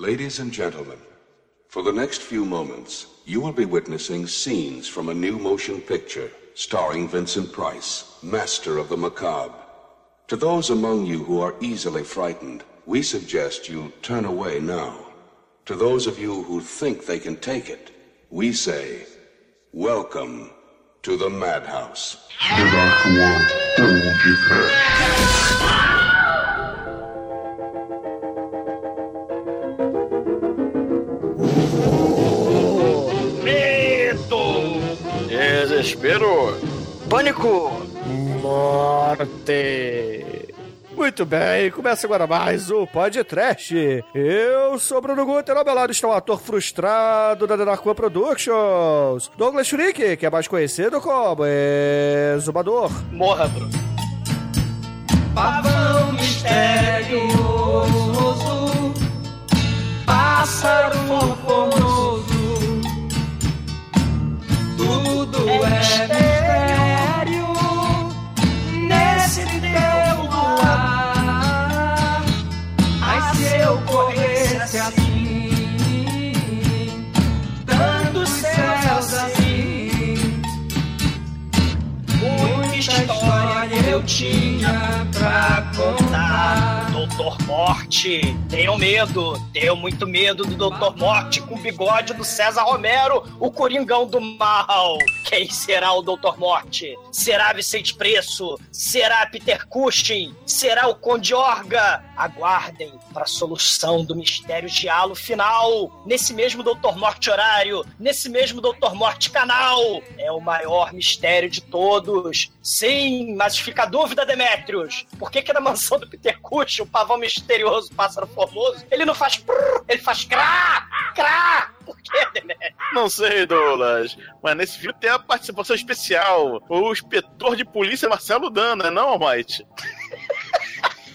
Ladies and gentlemen, for the next few moments, you will be witnessing scenes from a new motion picture starring Vincent Price, master of the macabre. To those among you who are easily frightened, we suggest you turn away now. To those of you who think they can take it, we say, Welcome to the Madhouse. Desespero! Pânico! Morte! Muito bem, começa agora mais o Podcast. Eu sou Bruno Guter, ao meu lado está o ator frustrado da Denarcoa Productions, Douglas Freak, que é mais conhecido como Exumador. Morra, Bruno. Pavão misterioso, pássaro formoso, tudo é mistério nesse teu luar. Mas se eu corresse assim, dando céus assim, muita história eu tinha pra contar. Doutor Morte. Tenham medo. Tenham muito medo do Doutor Morte com o bigode do César Romero, o Coringão do Mal. Quem será o Doutor Morte? Será Vicente Preço? Será Peter Cushing? Será o Conde Orga? Aguardem para a solução do mistério de halo final. Nesse mesmo Doutor Morte horário, nesse mesmo Doutor Morte canal. É o maior mistério de todos. Sim, mas fica a dúvida, Demetrius. Por que que na mansão do Peter Cushing, o pavão misterioso, pássaro formoso, ele não faz prrr, ele faz crá, crá. Por que, Demetrius? Não sei, Douglas, mas nesse filme tem a participação especial. O inspetor de polícia Marcelo Dana, não, Almighty?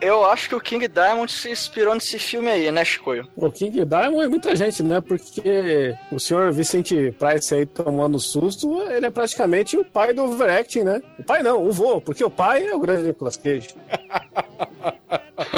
Eu acho que o King Diamond se inspirou nesse filme aí, né, Chicoio? O King Diamond é muita gente, né? Porque o senhor Vicente Price aí tomando susto, ele é praticamente o pai do overacting, né? O pai não, o vô, porque o pai é o grande Nicolas Cage.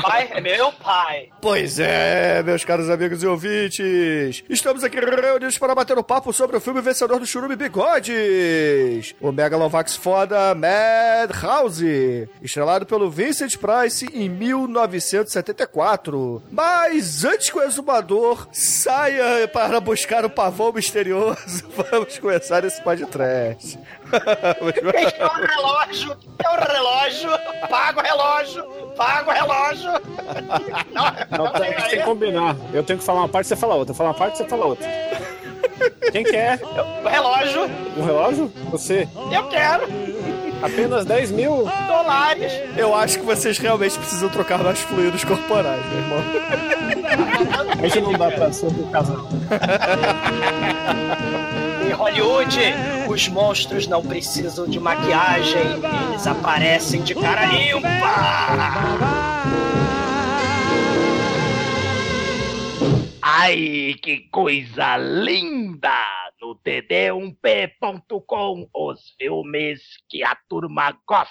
Pai é meu pai. Pois é, meus caros amigos e ouvintes, estamos aqui reunidos para bater um papo sobre o filme vencedor do Churume Bigodes, o Megalovax foda Madhouse, estrelado pelo Vincent Price em 1974. Mas antes que o exumador saia para buscar o pavão misterioso, vamos começar esse podcast. É o relógio, é o relógio, paga o relógio, paga o relógio. Não, a gente tem que combinar. Eu tenho que falar uma parte, você fala outra. Eu falo uma parte, você fala outra. Quem quer? O relógio, Um relógio? Você. eu quero Apenas 10 mil? dólares. Eu acho que vocês realmente precisam trocar mais fluidos corporais, meu irmão. A gente não dá pra ser do casal. Em Hollywood, os monstros não precisam de maquiagem, eles aparecem de cara limpa. Ai, que coisa linda! No td1p.com, os filmes que a turma gosta.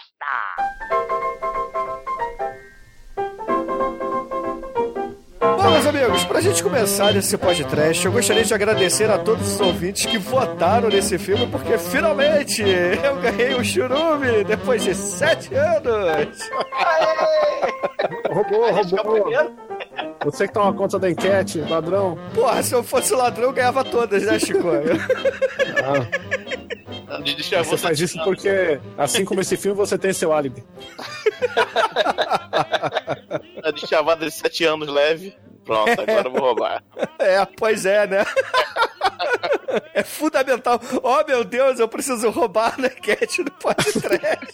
Bom, meus amigos, pra gente começar esse podcast, eu gostaria de agradecer a todos os ouvintes que votaram nesse filme, porque finalmente eu ganhei o churume depois de sete anos. roubou, roubou. Você que toma conta da enquete, ladrão. Porra, se eu fosse ladrão, eu ganhava todas, né, Chico? Deixar Você faz isso porque, assim como esse filme, você tem seu álibi. de chavada de 7 anos leve. Pronto, agora eu vou roubar. É, pois é, né? É fundamental. Oh, meu Deus, eu preciso roubar na enquete do podcast.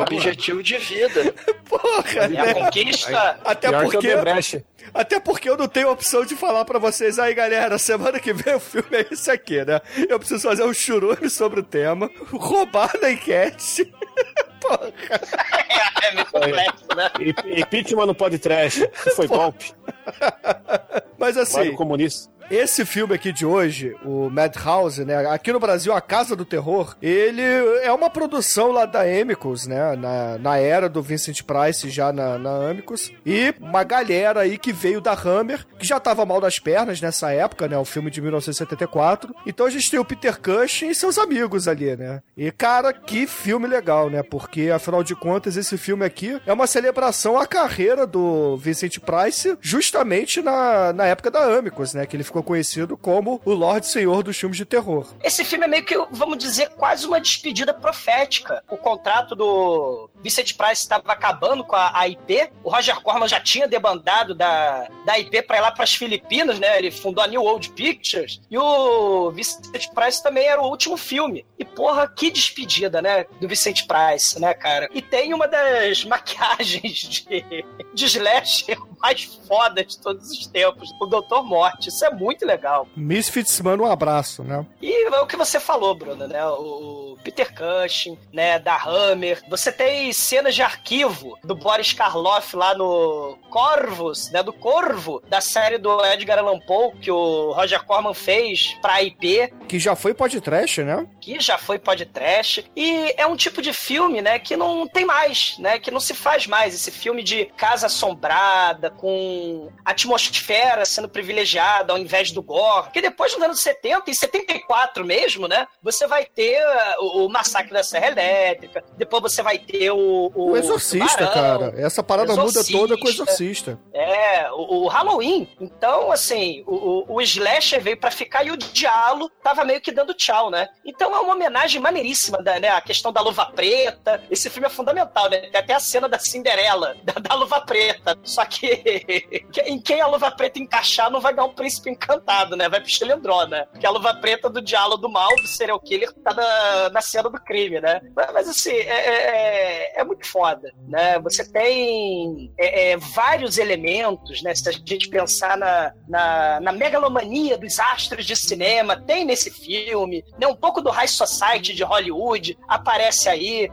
Objetivo de vida. Porra, É a né? conquista. Até Pior que porque, até porque eu não tenho opção de falar pra vocês aí, galera. Semana que vem o filme é esse aqui, né? Eu preciso fazer um churume sobre o tema, roubar na enquete. Porra. É meio complexo, né? E, e Pitman no podcast. Foi golpe. Mas assim, do comunista. Esse filme aqui de hoje, o Madhouse, né? Aqui no Brasil, A Casa do Terror, ele é uma produção lá da Amicus, né? Na, na era do Vincent Price, já na, na Amicus. E uma galera aí que veio da Hammer, que já tava mal das pernas nessa época, né? O filme de 1974. Então a gente tem o Peter Cushing e seus amigos ali, né? E, cara, que filme legal, né? Porque, afinal de contas, esse filme aqui é uma celebração à carreira do Vincent Price, justamente na, na época da Amicus, né? Que ele ficou conhecido como o Lorde Senhor dos filmes de terror. Esse filme é meio que, vamos dizer, quase uma despedida profética. O contrato do Vincent Price estava acabando com a, IP. O Roger Corman já tinha debandado da, da IP para ir lá para as Filipinas, né? Ele fundou a New Old Pictures. E o Vincent Price também era o último filme. E porra, que despedida, né? Do Vincent Price, né, cara? E tem uma das maquiagens de, de slasher mais fodas de todos os tempos. O Doutor Morte. Isso é muito legal. Misfits manda um abraço, né? E é o que você falou, Bruno, né? O Peter Cushing, né? Da Hammer. Você tem cenas de arquivo do Boris Karloff lá no Corvus, né? Do Corvo, da série do Edgar Allan Poe, que o Roger Corman fez pra IP, Que já foi podcast, né? que já foi podcast. E é um tipo de filme, né? Que não tem mais, né? Que não se faz mais. Esse filme de casa assombrada, com atmosfera sendo privilegiada ao invés do gore. Que depois, nos anos 70 e 74 mesmo, né? Você vai ter uh, o, o Massacre da Serra Elétrica, depois você vai ter o... O Exorcista, Tubarão. cara. Essa parada muda toda com o Exorcista. Exorcista. É, o, o Halloween. Então, assim, o, o, o Slasher veio pra ficar e o Dialo tava meio que dando tchau, né? Então é uma homenagem maneiríssima, da, né? A questão da luva preta. Esse filme é fundamental, né? Tem até a cena da Cinderela, da, da luva preta. Só que, que em quem a luva preta encaixar não vai dar um príncipe encantado, né? Vai pro Estelendró, né? Porque a luva preta do Dialo do mal, do serial killer, tá na, na cena do crime, né? Mas, mas, assim, é, é, é muito foda, né? Você tem é, é, vários elementos, né? Se a gente pensar na, na, na megalomania dos astros de cinema, tem nesse filme, né? Um pouco do High Society de Hollywood aparece aí,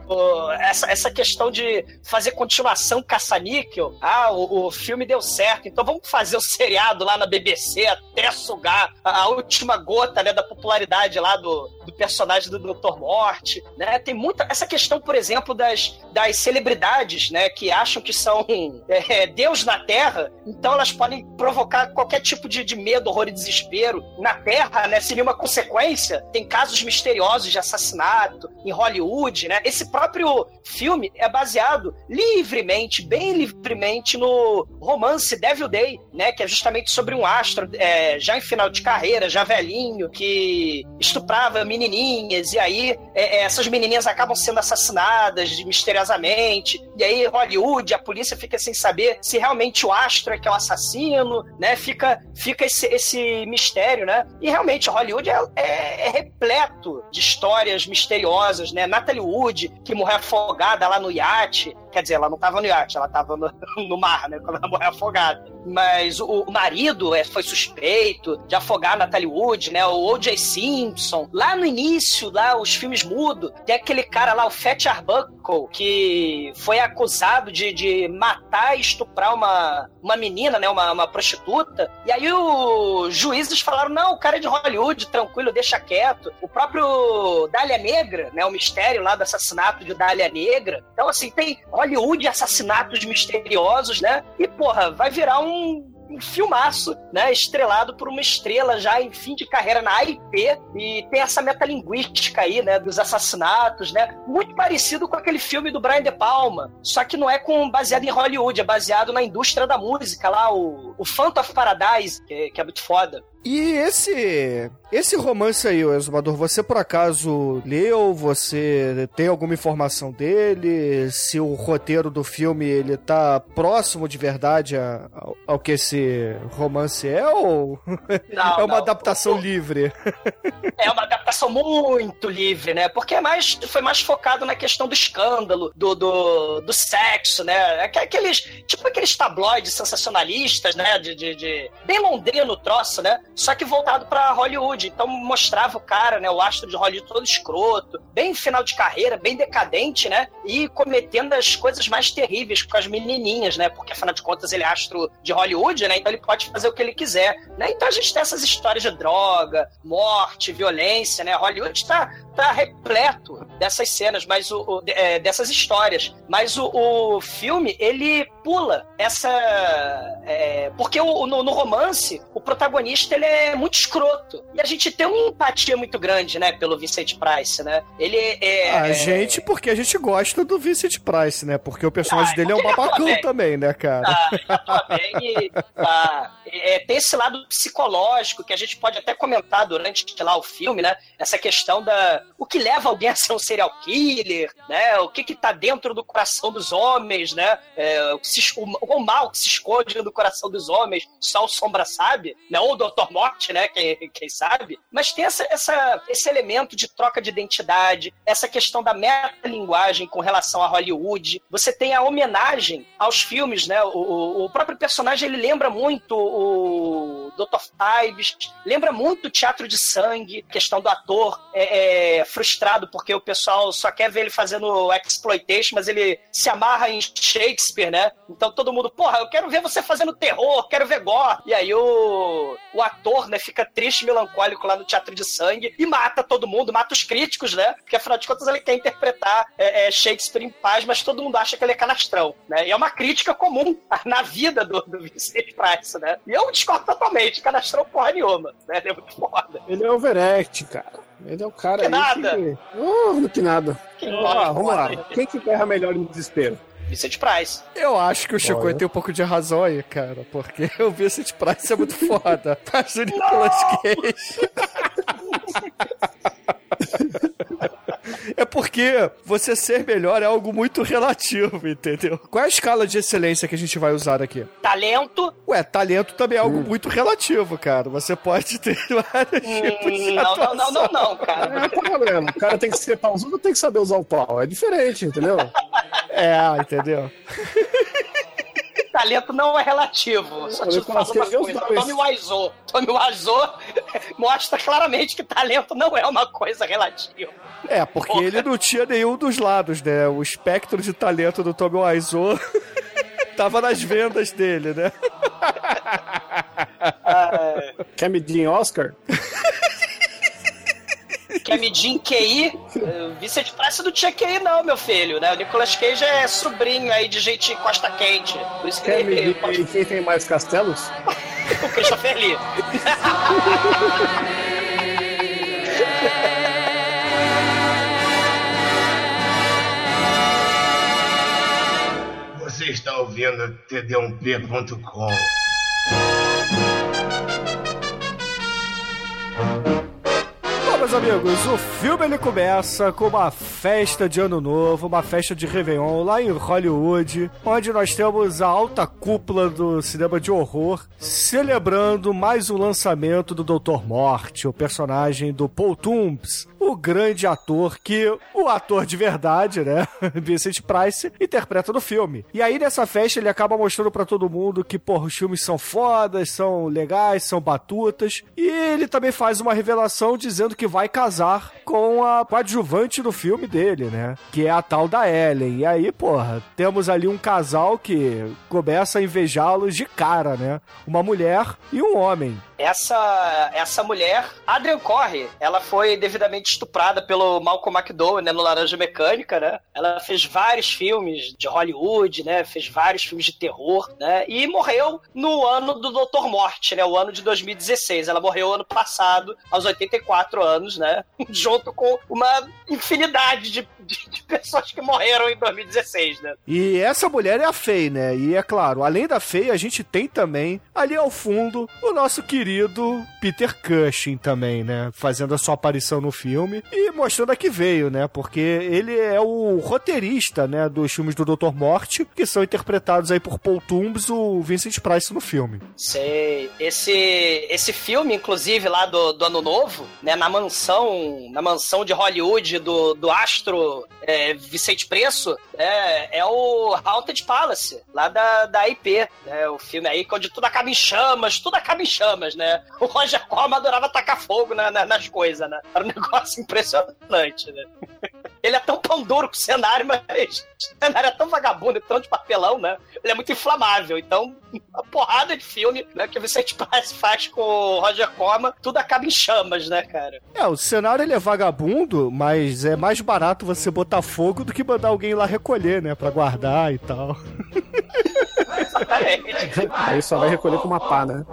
essa, essa questão de fazer continuação caça-níquel. Ah, o, o filme deu certo, então vamos fazer o seriado lá na BBC até sugar a, a última gota, né, da popularidade lá do, do personagem do Dr. Morte, né? Tem muita essa questão, por exemplo, das, das celebridades, né, que acham que são é, Deus na Terra, então elas podem provocar qualquer tipo de, de medo, horror e desespero na Terra, né? Seria uma consequência. Tem casos misteriosos de assassinato em Hollywood, né? Esse próprio filme é baseado livremente, bem livremente no romance Devil Day, né? Que é justamente sobre um astro é, já em final de carreira, já velhinho, que estuprava menininhas e aí é, é, essas menininhas acabam sendo assassinadas misteriosamente e aí Hollywood, a polícia fica sem saber se realmente o astro é que é o assassino, né? Fica, fica esse, esse mistério, né? E realmente Hollywood é, é, é repleto de histórias misteriosas, né? Natalie Wood, que morreu afogada lá no iate, Quer dizer, ela não tava no iate, ela tava no, no mar, né? Quando ela morreu afogada. Mas o, o marido é, foi suspeito de afogar Natalie Wood, né? O O.J. Simpson. Lá no início, lá, os filmes mudos, tem aquele cara lá, o Fat Arbuckle, que foi acusado de, de matar e estuprar uma, uma menina, né? Uma, uma prostituta. E aí os juízes falaram, não, o cara é de Hollywood, tranquilo, deixa quieto. O próprio Dália Negra, né? O mistério lá do assassinato de Dália Negra. Então, assim, tem Hollywood assassinatos misteriosos, né? E, porra, vai virar um, um filmaço, né? Estrelado por uma estrela já em fim de carreira na AIP e tem essa metalinguística aí, né? Dos assassinatos, né? Muito parecido com aquele filme do Brian De Palma, só que não é com baseado em Hollywood, é baseado na indústria da música lá, o, o Phantom of Paradise, que, que é muito foda. E esse esse romance aí, o Exumador, você por acaso leu? Você tem alguma informação dele? Se o roteiro do filme ele tá próximo de verdade a- ao, ao que esse romance é ou Não, é uma não. adaptação O- livre? É uma adaptação muito livre, né? Porque é mais, foi mais focado na questão do escândalo, do, do, do sexo, né? Aqu- Aqueles, tipo aqueles tabloides sensacionalistas, né? De, de, de- bem londrino troço, né? Só que voltado pra Hollywood. Então mostrava o cara, né, o astro de Hollywood todo escroto, bem final de carreira, bem decadente, né, e cometendo as coisas mais terríveis com as menininhas, né, porque afinal de contas ele é astro de Hollywood, né, então ele pode fazer o que ele quiser, né. Então a gente tem essas histórias de droga, morte, violência, né, Hollywood tá, tá repleto dessas cenas, mas o, o- é, dessas histórias. Mas o, o filme, ele pula essa. é, porque o- no, no romance, o protagonista ele é muito escroto. E a gente tem uma empatia muito grande, né, pelo Vincent Price, né? Ele é. A gente, porque a gente gosta do Vincent Price, né? Porque o personagem Ah, dele é um atua babacão também, né, cara? Ah, atua bem e, ah, é, tem esse lado psicológico que a gente pode até comentar durante lá o filme, né? Essa questão da o que leva alguém a ser um serial killer, né? O que que tá dentro do coração dos homens, né? É, o, que se, o, o mal que se esconde no coração dos homens, só o Sombra sabe, né? Ou o Dr. Morte, né? Quem, quem sabe? Mas tem essa, essa, esse elemento de troca de identidade, essa questão da metalinguagem com relação a Hollywood. Você tem a homenagem aos filmes, né? O, o, o próprio personagem ele lembra muito o Dr. Fives, lembra muito o Teatro de Sangue, questão do ator é, é, frustrado porque o pessoal só quer ver ele fazendo exploitation, mas ele se amarra em Shakespeare, né? Então todo mundo, porra, eu quero ver você fazendo terror, quero ver gore. E aí o, o ator, né, fica triste, melancólico lá no Teatro de Sangue e mata todo mundo, mata os críticos, né? Porque afinal de contas ele quer interpretar é, é, Shakespeare em paz, mas todo mundo acha que ele é canastrão, né? E é uma crítica comum na vida do, do Vincent Price, né? E eu discordo totalmente, canastrão porra nenhuma, né? Ele é muito foda. Ele é overact, cara. Ele é o cara Que aí nada. que... Oh, que nada. Que vamos lá. Quem que erra melhor no desespero? Vicente Price. Eu acho que o Chico tem um pouco de razão aí, cara. Porque o Vincent Price é muito foda. Mas o Nicolas Cage. É porque você ser melhor é algo muito relativo, entendeu? Qual é a escala de excelência que a gente vai usar aqui? Talento, Ué, talento também é algo muito relativo, cara. Você pode ter vários tipos de hum, não, não, não, não, não, cara. É, o problema? O cara tem que ser pausudo ou tem que saber usar o pau? É diferente, entendeu? É, entendeu? Talento não é relativo. Só te falo uma é coisa. Tommy Wiseau. Tommy Wiseau mostra claramente que talento não é uma coisa relativa. É, porque Porra. ele não tinha nenhum dos lados, né? O espectro de talento do Tommy Wiseau tava nas vendas dele, né? Quer medir em Oscar? Quer medir em QI? Eh, Vicente Price não tinha QI, não, meu filho, né? O Nicolas Cage é sobrinho aí de gente costa quente. Por isso que Quer ele medir pode em quem tem mais castelos? o Christopher Lee. Você está ouvindo td1p.com. Meus amigos, o filme ele começa com uma festa de ano novo, uma festa de Réveillon lá em Hollywood, onde nós temos a alta cúpula do cinema de horror celebrando mais um lançamento do Dr. Morte, o personagem do Paul Toombs, o grande ator que o ator de verdade, né, Vincent Price, interpreta no filme. E aí nessa festa ele acaba mostrando pra todo mundo que, porra, os filmes são fodas, são legais, são batutas, e ele também faz uma revelação dizendo que vai casar com a coadjuvante do filme dele, né, que é a tal da Ellen. E aí, porra, temos ali um casal que começa a invejá-los de cara, né, uma mulher e um homem. Essa, essa mulher, Adrian Corre, ela foi devidamente estuprada pelo Malcolm McDowell, né, no Laranja Mecânica, né? Ela fez vários filmes de Hollywood, né? Fez vários filmes de terror, né? E morreu no ano do Dr. Morte, né? O ano de 2016. Ela morreu ano passado, aos 84 anos, né? Junto com uma infinidade de, de, de pessoas que morreram em 2016, né? E essa mulher é a Faye, né? E é claro, além da Faye, a gente tem também, ali ao fundo, o nosso querido Peter Cushing também, né? Fazendo a sua aparição no filme e mostrando a que veio, né? Porque ele é o roteirista, né? Dos filmes do Dr. Morte, que são interpretados aí por Paul Toombs, o Vincent Price no filme. Sei. Esse, esse filme, inclusive, lá do, do Ano Novo, né, na mansão, na mansão de Hollywood do, do astro é, Vicente Preço, é, é o Haunted Palace, lá da, da IP, né, o filme aí onde tudo acaba em chamas, tudo acaba em chamas, né? Né? O Roger Corman adorava tacar fogo na- na- nas coisas, né? Era um negócio impressionante, né? Ele é tão pão duro com o cenário, mas o cenário é tão vagabundo, é tão de papelão, né? Ele é muito inflamável. Então, a porrada de filme né, que o Vicente Price faz com o Roger Corman, tudo acaba em chamas, né, cara? É, o cenário ele é vagabundo, mas é mais barato você botar fogo do que mandar alguém lá recolher, né? Pra guardar e tal. Exatamente. Aí só vai recolher com uma pá, né?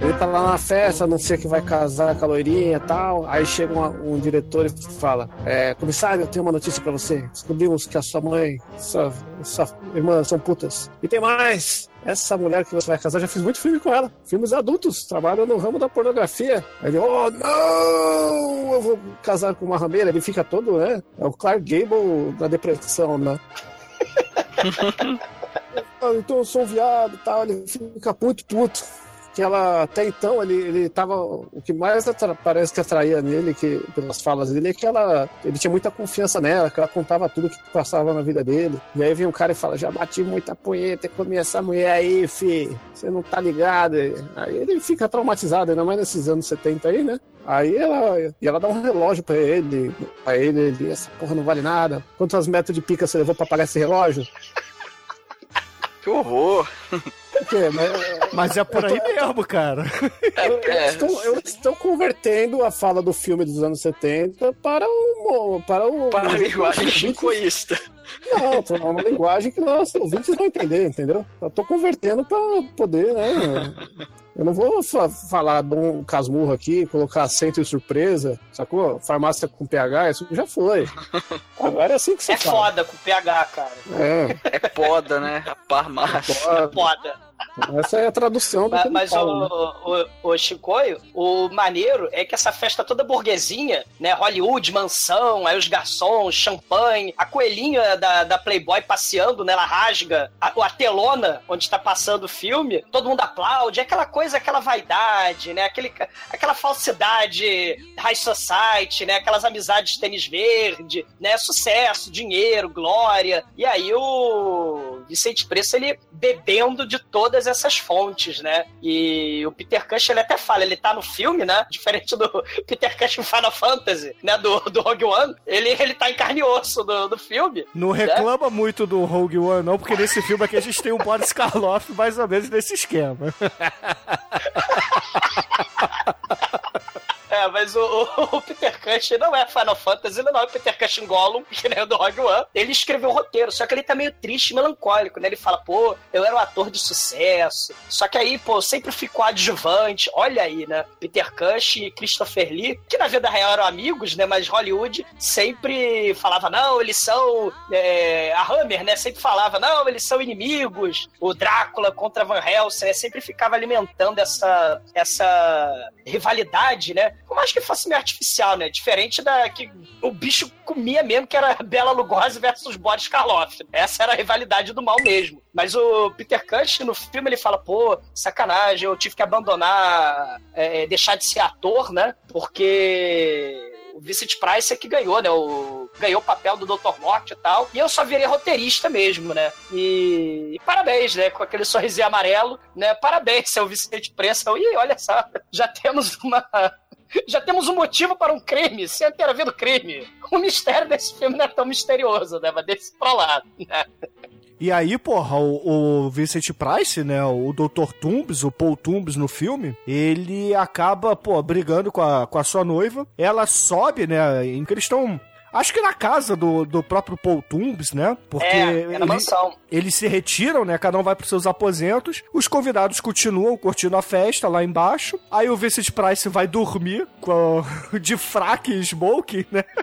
Ele tá lá na festa, anuncia que vai casar com a loirinha e tal. Aí chega uma- um, diretor e fala: é, Comissário, eu tenho uma notícia pra você. Descobrimos que a sua mãe, sua, sua irmã são putas. E tem mais! Essa mulher que você vai casar, já fiz muito filme com ela. Filmes adultos, trabalha no ramo da pornografia. Aí ele, oh não! Eu vou casar com uma rameira. Ele fica todo, né? É o Clark Gable da depressão, né? Então eu sou um viado e tal, ele fica muito puto. Que ela, até então, ele, ele tava. O que mais atra- parece que atraía nele, que, pelas falas dele, é que ela, ele tinha muita confiança nela, que ela contava tudo que passava na vida dele. E aí vem um cara e fala: Já bati muita punheta comi essa mulher aí, fi. Você não tá ligado. Aí ele fica traumatizado, ainda mais nesses anos 70 aí, né? Aí ela, e ela dá um relógio pra ele, pra ele, ele, essa porra não vale nada. Quantos metros de pica você levou pra pagar esse relógio? Que horror. Por quê? Mas, Mas é por aí mesmo, cara. Eles estão, eles estão convertendo a fala do filme dos anos 70 para o. Para, o, Para a os linguagem chincoísta. Não, tô uma linguagem que nossos ouvintes vão entender, entendeu? Eu tô convertendo para poder, né? Eu não vou fa- falar bom casmurro aqui, colocar acento e surpresa, sacou? Farmácia com PH, isso já foi. Agora é assim que você É fala. foda com PH, cara. É, É poda, né? A farmácia. foda. Foda. Essa é a tradução do Mas, mas o, o, o Chicoio, o maneiro é que essa festa toda burguesinha, né? Hollywood, mansão, aí os garçons, champanhe, a coelhinha da, da Playboy passeando, né? Ela rasga a, a telona onde tá passando o filme, todo mundo aplaude, é aquela coisa, aquela vaidade, né? Aquele, aquela falsidade high society, né? Aquelas amizades tênis verde, né? Sucesso, dinheiro, glória. E aí o Vicente Preço, ele bebendo de todas essas fontes, né? E o Peter Cush, ele até fala, ele tá no filme, né? Diferente do Peter Cush em Final Fantasy, né? Do, do Rogue One. Ele, ele tá em carne e osso do, do filme. Não reclama muito do Rogue One, não, porque nesse filme aqui a gente tem um Boris Karloff mais ou menos nesse esquema. Mas o, o- Peter Cush não é Final Fantasy, não é o Peter Cush em Gollum, que nem o do Rogue One. Ele escreveu o roteiro, só que ele tá meio triste melancólico, né? Ele fala, pô, eu era um ator de sucesso. Só que aí, pô, sempre ficou adjuvante. Olha aí, né? Peter Cush e Christopher Lee, que na vida real eram amigos, né? Mas Hollywood sempre falava, não, eles são. é, a Hammer, né? Sempre falava, não, eles são inimigos. O Drácula contra Van Helsing, né? Sempre ficava alimentando essa, essa rivalidade, né? Por mais que fosse meio artificial, né? Diferente da que o bicho comia mesmo, que era Bela Lugosi versus Boris Karloff. Essa era a rivalidade do mal mesmo. Mas o Peter Cush, no filme, ele fala, pô, sacanagem, eu tive que abandonar, é, deixar de ser ator, né? Porque o Vincent Price é que ganhou, né? O, ganhou o papel do Dr. Morte e tal. E eu só virei roteirista mesmo, né? E, e parabéns, né? Com aquele sorrisinho amarelo, né? Parabéns, seu Vicente Price. E olha só, já temos uma. Já temos um motivo para um crime, sem ter havido crime. O mistério desse filme não é tão misterioso, né? Mas desse pra lá. Né? E aí, porra, o, o Vincent Price, né, o Dr. Tumbs, o Paul Tumbs no filme, ele acaba, pô, brigando com a, com a sua noiva. Ela sobe, né, em que eles estão... Acho que na casa do, do próprio Paul Tumbs, né? Porque É, é na ele- mansão. eles se retiram, né? Cada um vai pros seus aposentos. Os convidados continuam curtindo a festa lá embaixo. Aí o Vincent Price vai dormir com de fraque e smoke, né?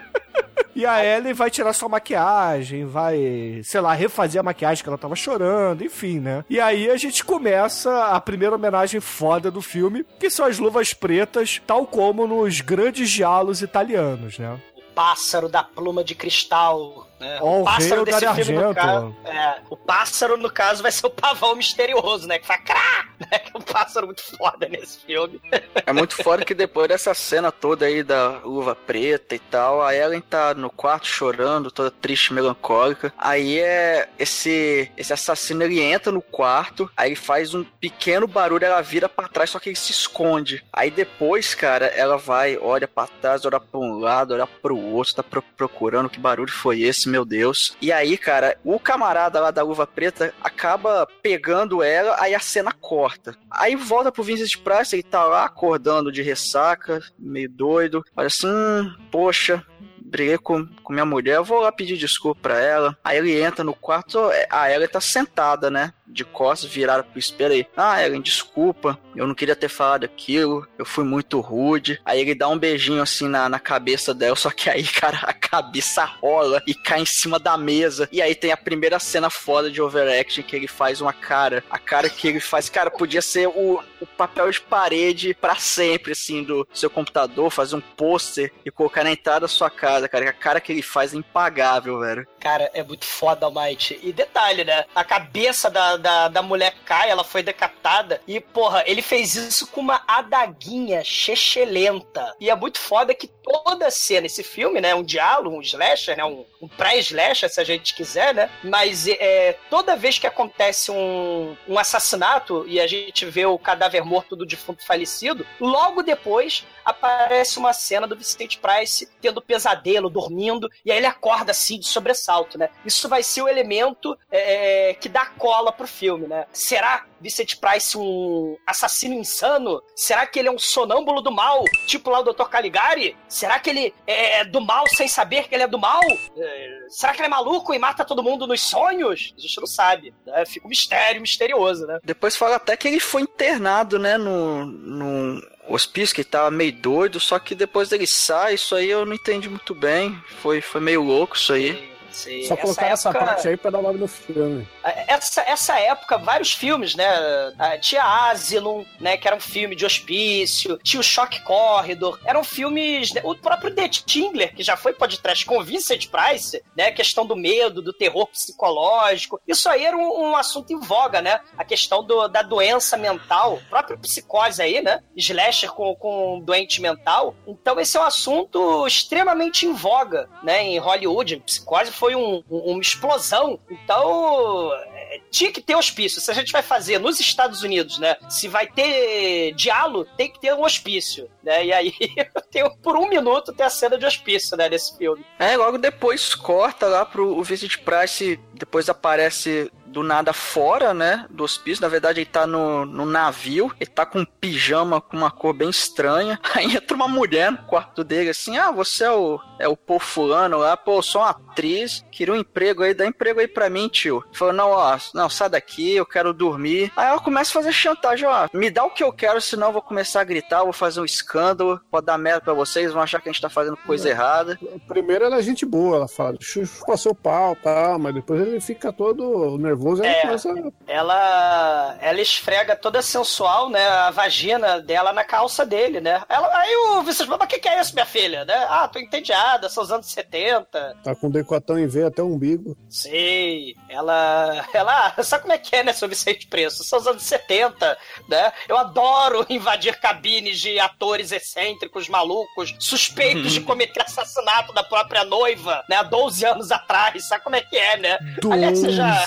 E a Ellie vai tirar sua maquiagem, vai, sei lá, refazer a maquiagem que ela tava chorando, enfim, né? E aí a gente começa a primeira homenagem foda do filme, que são as luvas pretas, tal como nos grandes diálogos italianos, né? Pássaro da pluma de cristal. Né? Ó, o pássaro rei Dario no Argento. caso. É, o pássaro, no caso, vai ser o pavão misterioso, né? Que faz crá! Moleque, é um pássaro muito foda nesse filme. É muito foda que depois dessa cena toda aí da luva preta e tal, a Ellen tá no quarto chorando, toda triste, melancólica. Aí é esse esse assassino ele entra no quarto, aí ele faz um pequeno barulho, ela vira pra trás, só que ele se esconde. Aí depois, cara, ela vai, olha pra trás, olha pra um lado, olha pro outro, tá pro- procurando que barulho foi esse, meu Deus. E aí, cara, o camarada lá da luva preta acaba pegando ela, aí a cena Aí volta pro Vincent Price, ele tá lá acordando de ressaca, meio doido. Olha assim, poxa, briguei com, com minha mulher, vou lá pedir desculpa pra ela. Aí ele entra no quarto, é, a Ellen tá sentada, né? De costas, virada pro espelho aí. Ah, Ellen, desculpa, eu não queria ter falado aquilo, eu fui muito rude. Aí ele dá um beijinho assim na, na cabeça dela, só que aí, cara, a cabeça rola e cai em cima da mesa. E aí tem a primeira cena foda de overaction que ele faz uma cara. A cara que ele faz, cara, podia ser o, o papel de parede pra sempre, assim, do seu computador, fazer um pôster e colocar na entrada da sua casa, cara. A cara que ele faz é impagável, velho. Cara, é muito foda, Almighty. E detalhe, né? A cabeça da, da, da mulher cai, ela foi decapitada. E, porra, ele fez isso com uma adaguinha chechelenta. E é muito foda que toda cena, esse filme, né? Um diálogo, um slasher, né? Um, um pré-slasher, se a gente quiser, né? Mas é, toda vez que acontece um, um assassinato e a gente vê o cadáver morto do defunto falecido, logo depois aparece uma cena do Vicente Price tendo pesadelo, dormindo, e aí ele acorda assim de sobressalto, né? Isso vai ser o elemento é, que dá cola pro filme, né? Será Vicente Price um assassino insano? Será que ele é um sonâmbulo do mal, tipo lá o Dr. Caligari? Será que ele é do mal sem saber que ele é do mal? É, será que ele é maluco e mata todo mundo nos sonhos? A gente não sabe, né? Fica um mistério misterioso, né? Depois fala até que ele foi internado, né, no, no hospício, que tava meio doido, só que depois dele sai, isso aí eu não entendi muito bem. Foi, foi meio louco isso aí. Sim, Só colocar essa época- parte aí pra dar nome no filme. Essa, essa época, vários filmes, né? Ah, Tinha Asylum, né? Que era um filme de hospício. Tinha o Shock Corridor. Eram filmes... né, O próprio The Tingler, que já foi podcast com Vincent Price, né? A questão do medo, do terror psicológico. Isso aí era um, um assunto em voga, né? A questão do- da doença mental. Própria psicose aí, né? Slasher com, com doente mental. Então esse é um assunto extremamente em voga, né? Em Hollywood. Psicose foi um- um- uma explosão. Então é, tinha que ter hospício. Se a gente vai fazer nos Estados Unidos, né? Se vai ter diálogo, tem que ter um hospício, né? E aí, tem, por um minuto, tem a cena de hospício, né? Nesse filme. É, logo depois corta lá pro o Vincent Price, depois aparece do nada fora, né, do hospício. Na verdade, ele tá no, no navio, ele tá com um pijama com uma cor bem estranha. Aí entra uma mulher no quarto dele, assim, ah, você é o, é o pô fulano lá, pô, sou uma atriz, queria um emprego aí, dá emprego aí pra mim, tio. Falou, não, ó, não, sai daqui, eu quero dormir. Aí ela começa a fazer chantagem, ó, me dá o que eu quero, senão eu vou começar a gritar, vou fazer um escândalo, pode dar merda pra vocês, vão achar que a gente tá fazendo coisa errada. Primeiro ela é gente boa, ela fala, chuchu passou o pau, tá, mas depois ele fica todo nervoso e É. ela começa Ela, ela esfrega toda sensual, né? A vagina dela na calça dele, né? Ela, aí o Vicente mas o que, que é isso, minha filha? Né? Ah, tô entediada, são os anos 70. tá com decotão em V até o umbigo. Sei. Ela. Ela. Sabe como é que é, né, seu Vicente Preço? São os anos 70, né? Eu adoro invadir cabines de atores excêntricos, malucos, suspeitos de cometer assassinato da própria noiva, né? Há 12 anos atrás. Sabe como é que é, né? Aliás, você já.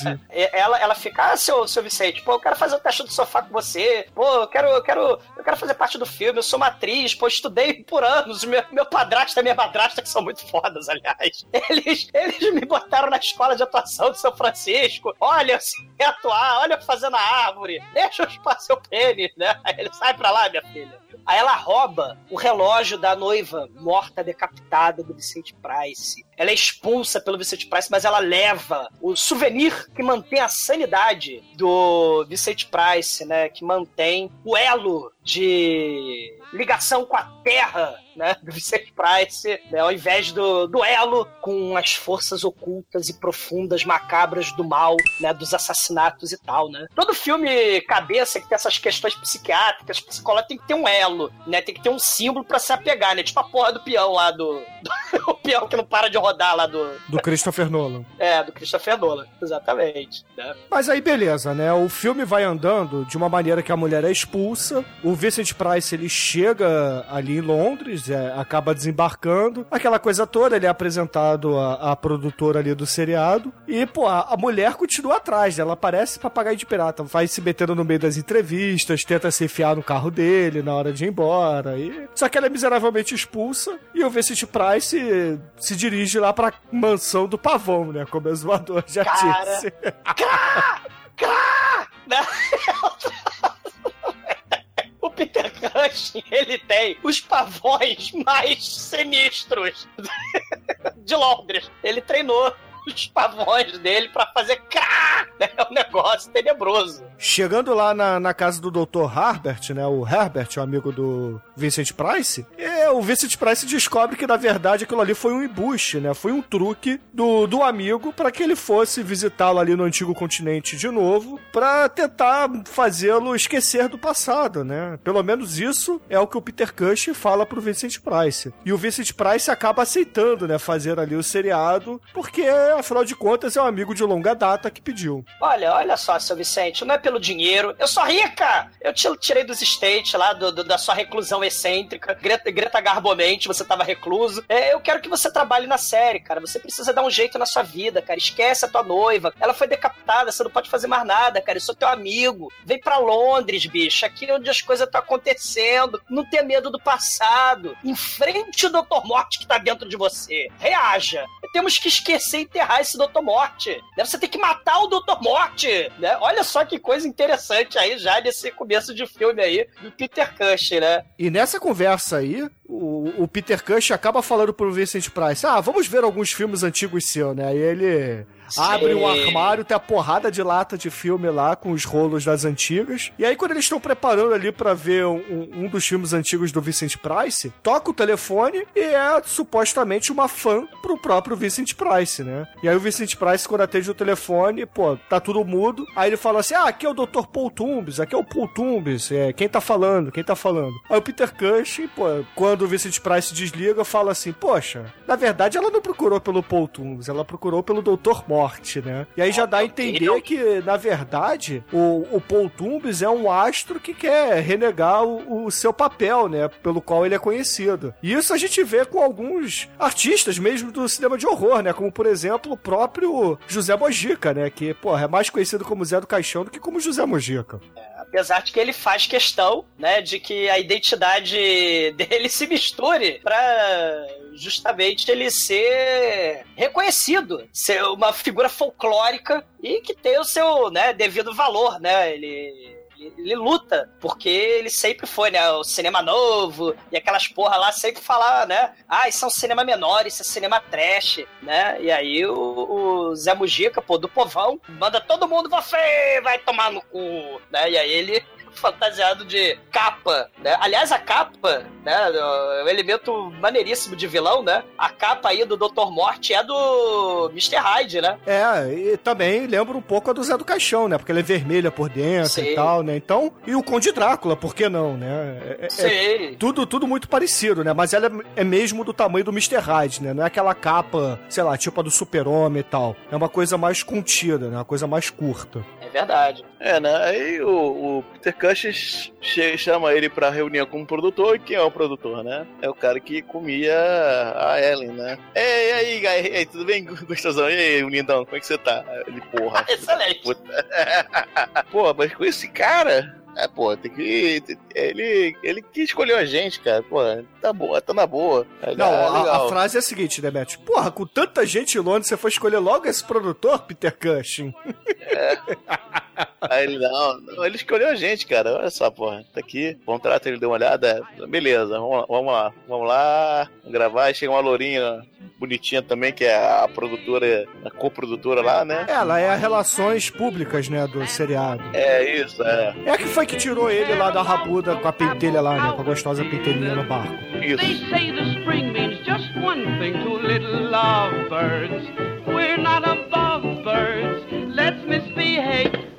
Ela, ela fica, ah, seu, seu Vicente, pô, eu quero fazer o teste do sofá com você. Pô, eu quero, eu quero, eu quero fazer parte do filme, eu sou uma atriz, pô, estudei por anos. Meu, meu padrasto e minha madrasta, que são muito fodas, aliás. Eles, eles me botaram na escola de atuação de São Francisco. Olha, eu sei atuar, olha eu fazendo a árvore. Deixa eu chupar seu pênis, né? Aí ele sai pra lá, minha filha. Aí ela rouba o relógio da noiva morta, decapitada do Vicente Price. Ela é expulsa pelo Vicente Price, mas ela leva o souvenir que mantém a sanidade do Vicente Price, né? Que mantém o elo de ligação com a terra, né? Do Vicente Price, né, ao invés do duelo com as forças ocultas e profundas, macabras do mal, né? Dos assassinatos e tal, né? Todo filme cabeça que tem essas questões psiquiátricas, psicológicas, tem que ter um elo, né? Tem que ter um símbolo pra se apegar, né? Tipo a porra do peão lá do. do o peão que não para de rodar lá do. Do Christopher Nolan. É, do Christopher Nolan, exatamente. Né? Mas aí beleza, né? O filme vai andando de uma maneira que a mulher é expulsa. O Vincent Price ele chega ali em Londres, é, acaba desembarcando. Aquela coisa toda, ele é apresentado à, à produtora ali do seriado. E, pô, a, a mulher continua atrás, né? Ela parece papagaio de pirata. Vai se metendo no meio das entrevistas, tenta se enfiar no carro dele na hora de ir embora. E... Só que ela é miseravelmente expulsa. E o Vincent Price se dirige lá pra mansão do pavão, né? Como o exumador já Cara. disse. Cá! Cá! Peter Cushing, ele tem os pavões mais sinistros de Londres. Ele treinou os pavões dele pra fazer cá! É um negócio tenebroso. Chegando lá na, na casa do Dr. Harbert, né? O Herbert, o amigo do Vincent Price, é, o Vincent Price descobre que, na verdade, aquilo ali foi um embuste, né? Foi um truque do, do amigo para que ele fosse visitá-lo ali no antigo continente de novo, para tentar fazê-lo esquecer do passado, né? Pelo menos isso é o que o Peter Cush fala pro Vincent Price. E o Vincent Price acaba aceitando, né? Fazer ali o seriado, porque, afinal de contas, é um amigo de longa data que pediu. Olha, olha só, seu Vicente, não é pelo dinheiro. Eu sou rica! Eu te tirei dos States lá, do, do- da sua reclusão excêntrica. Greta, Greta Garbomente, você tava recluso. É, eu quero que você trabalhe na série, cara. Você precisa dar um jeito na sua vida, cara. Esquece a tua noiva. Ela foi decapitada, você não pode fazer mais nada, cara. Eu sou teu amigo. Vem pra Londres, bicho. Aqui é onde as coisas estão acontecendo. Não tenha medo do passado. Enfrente o Dr. Morte que tá dentro de você. Reaja. Temos que esquecer e enterrar esse Dr. Morte. Né? Você tem que matar o Dr. Morte. Né? Olha só que coisa interessante aí já nesse começo de filme aí do Peter Cushing, né? E nessa conversa aí, o, o Peter Cush acaba falando pro Vincent Price: Ah, vamos ver alguns filmes antigos seu, né? Aí ele abre um armário, tem a porrada de lata de filme lá com os rolos das antigas. E aí, quando eles estão preparando ali pra ver um, um dos filmes antigos do Vincent Price, toca o telefone e é supostamente uma fã pro próprio Vincent Price, né? E aí o Vincent Price, quando atende o telefone, pô, tá tudo mudo. Aí ele fala assim: Ah, aqui é o Dr. Paul Tumbes, aqui é o Paul Tumbes, é, quem tá falando, quem tá falando. Aí o Peter Cushing, pô, quando o Vincent Price desliga, fala assim: Poxa, na verdade ela não procurou pelo Paul Tumbes, ela procurou pelo Dr. Morte, né? E aí já dá a entender que, na verdade, o, o Paul Tumbes é um astro que quer renegar o, o seu papel, né? Pelo qual ele é conhecido. E isso a gente vê com alguns artistas mesmo do cinema de horror, né? Como, por exemplo, o próprio José Mojica, né? Que, porra, é mais conhecido como Zé do Caixão do que como José Mojica. Apesar de que ele faz questão, né, de que a identidade dele se misture pra justamente ele ser reconhecido, ser uma figura folclórica e que tem o seu, né, devido valor, né? Ele ele- luta, porque ele sempre foi, né? O cinema novo e aquelas porra lá sempre falar, né? Ah, isso é um cinema menor, isso é cinema trash, né? E aí o, o Zé Mujica, pô, do povão, manda todo mundo, você vai tomar no cu, né? E aí ele fantasiado de capa, né? Aliás, a capa, né? É um elemento maneiríssimo de vilão, né? A capa aí do Dr. Morte é do Mr. Hyde, né? É, e também lembra um pouco a do Zé do Caixão, né? Porque ela é vermelha por dentro Sim. e tal, né? Então, e o Conde Drácula, por que não, né? É- é- é Sim. tudo, tudo muito parecido, né? Mas ela é, é mesmo do tamanho do Mr. Hyde, né? Não é aquela capa, sei lá, tipo a do Super-Homem e tal. É uma coisa mais contida, né? Uma coisa mais curta. É verdade. É, né? Aí o, o Peter Cushing chama ele pra reunião como produtor. E quem é o produtor, né? É o cara que comia a Ellen, né? Ei, e aí? E aí, tudo bem, gostosão? E aí, o lindão, como é que você tá? Ele, porra. Excelente. Pô, mas com esse cara. É, pô, tem que. Ele, ele que escolheu a gente, cara. Pô, tá boa, tá na boa. Aí, Não, ah, a, a frase é a seguinte, né, Matt? Porra, com tanta gente em Londres, você foi escolher logo esse produtor, Peter Cushing? Aí ele, não, não, ele escolheu a gente, cara. Olha só, porra. Tá aqui, contrato, ele deu uma olhada. Beleza, vamos lá, vamos lá. Vamos lá, gravar. Aí chega uma lourinha bonitinha também, que é a produtora, a coprodutora lá, né? Ela é a relações públicas, né, do seriado. É isso, é. É a que foi que tirou ele lá da rabuda com a pentelha lá, né? Com a gostosa pentelhinha no barco. They say the spring means just one thing to little lovebirds. We're not above birds. Let's misbehave.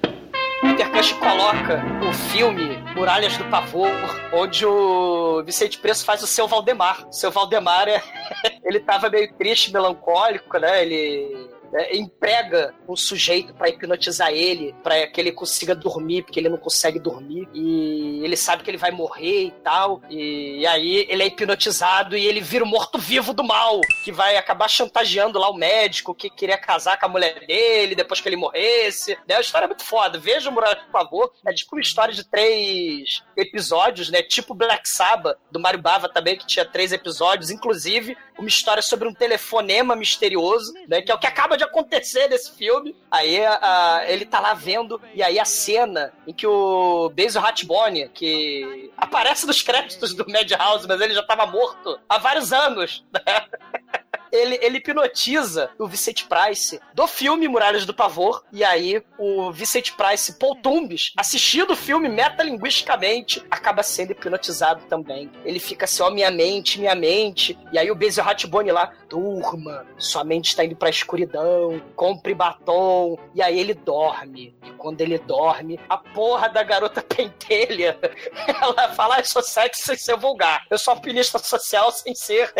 Peter coloca o filme Muralhas do Pavor, onde o Vicente Preço faz o seu Valdemar. O seu Valdemar é. ele tava meio triste, melancólico, né? Ele é, emprega um sujeito para hipnotizar ele, para que ele consiga dormir, porque ele não consegue dormir. E ele sabe que ele vai morrer e tal. E, e aí ele é hipnotizado e ele vira o morto-vivo do mal, que vai acabar chantageando lá o médico que queria casar com a mulher dele depois que ele morresse. Né? A história é muito foda. Veja o Muralha, por favor. É tipo uma história de três episódios, né? Tipo Black Sabbath, do Mario Bava também, que tinha três episódios. Inclusive, uma história sobre um telefonema misterioso, né? Que é o que acaba de acontecer nesse filme. Aí ele tá lá vendo, e aí a cena em que o Basil Rathbone, que aparece nos créditos do Madhouse, mas ele já tava morto há vários anos, né? ele, ele hipnotiza o Vicente Price do filme Muralhas do Pavor. E aí, o Vicente Price, Paul Tumbes, assistindo o filme metalinguisticamente, acaba sendo hipnotizado também. Ele fica assim, ó, minha mente, minha mente. E aí o Basil Ratbone lá, durma, sua mente está indo pra escuridão, compre batom. E aí ele dorme. E quando ele dorme, a porra da garota pentelha, ela fala, ah, eu sou sexy sem ser vulgar. Eu sou alpinista social sem ser...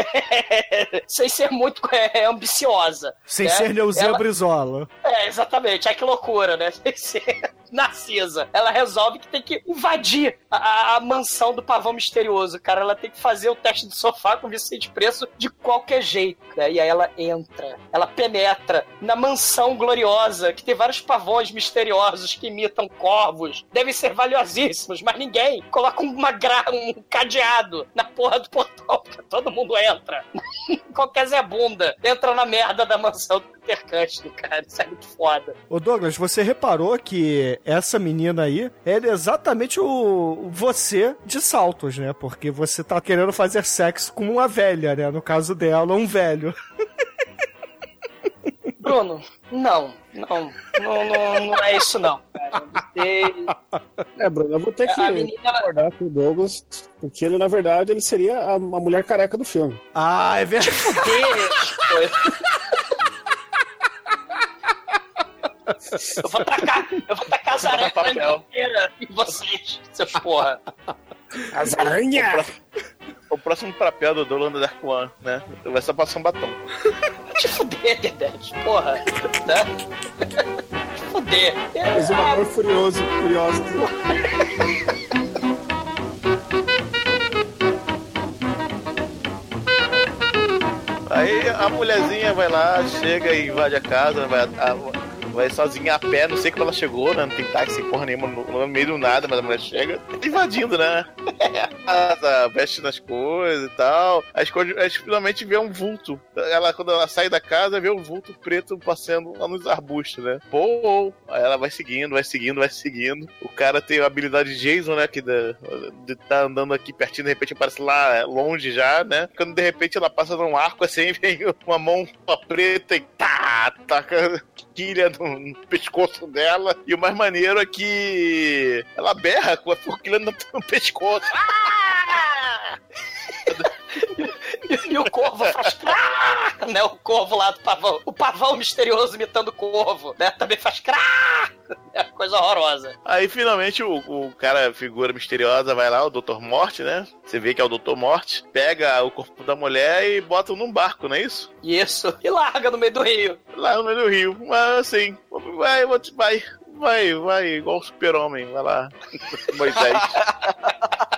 sem ser muito é, ambiciosa. Sem né? ser Neuzinha Ela- Brizola. É, exatamente. Ai, que loucura, né? Sem ser Narcisa. Ela resolve que tem que invadir a, a- mansão do pavão misterioso, cara. Ela tem que fazer o teste de sofá com Vicente Preço de qualquer jeito. né? E aí ela entra, ela penetra na mansão gloriosa, que tem vários pavões misteriosos que imitam corvos. Devem ser valiosíssimos, mas ninguém coloca uma gra... um cadeado na porra do portão, porque todo mundo entra. qualquer Zé Bunda entra na merda da mansão Cushing, cara. Isso é muito foda. Ô Douglas, você reparou que essa menina aí é exatamente o você de saltos, né? Porque você tá querendo fazer sexo com uma velha, né? No caso dela, um velho. Bruno, não. Não, não, não, não é isso não. Cara. Você- É, Bruno, eu vou ter que A menina, ela- concordar com o Douglas, porque ele, na verdade, ele seria a, a mulher careca do filme. Ah, é verdade. Eu vou tacar, eu vou tacar as aranhas inteira em vocês, seus porra. As aranhas! O próximo papel do Dolan Dark One, né? Vai só passar um batom. Te fuder, Dedete, porra. Né? Te fuder. Mas o amor furioso, curioso. Aí a mulherzinha vai lá, chega e invade a casa, vai, a- vai sozinha a pé, não sei como ela chegou, né? Não tem táxi, porra nenhuma, no, no meio do nada, mas a mulher chega invadindo, né? A casa, veste nas coisas e tal. Aí finalmente vê um vulto. Ela, quando ela sai da casa, vê um vulto preto passando lá nos arbustos, né? Pô! Aí ela vai seguindo, vai seguindo, vai seguindo. O cara tem a habilidade de Jason, né? Que de tá andando aqui pertinho, de repente aparece lá é, longe já, né? Quando de repente ela passa num arco assim, vem uma mão preta e tá, taca quilha no, no pescoço dela. E o mais maneiro é que ela berra com a forquilha no, no pescoço. E, e o corvo faz. crá, né? O corvo lá do pavão. O pavão misterioso imitando o corvo, né? Também faz. crá. É coisa horrorosa. Aí finalmente o, o cara, figura misteriosa, vai lá, o Dr. Morte, né? Você vê que é o Dr. Morte, pega o corpo da mulher e bota num barco, não é isso? Isso. E larga no meio do rio. Lá no meio do rio. Mas assim, vai, vai, vai, vai, igual o super-homem, vai lá. Moisés.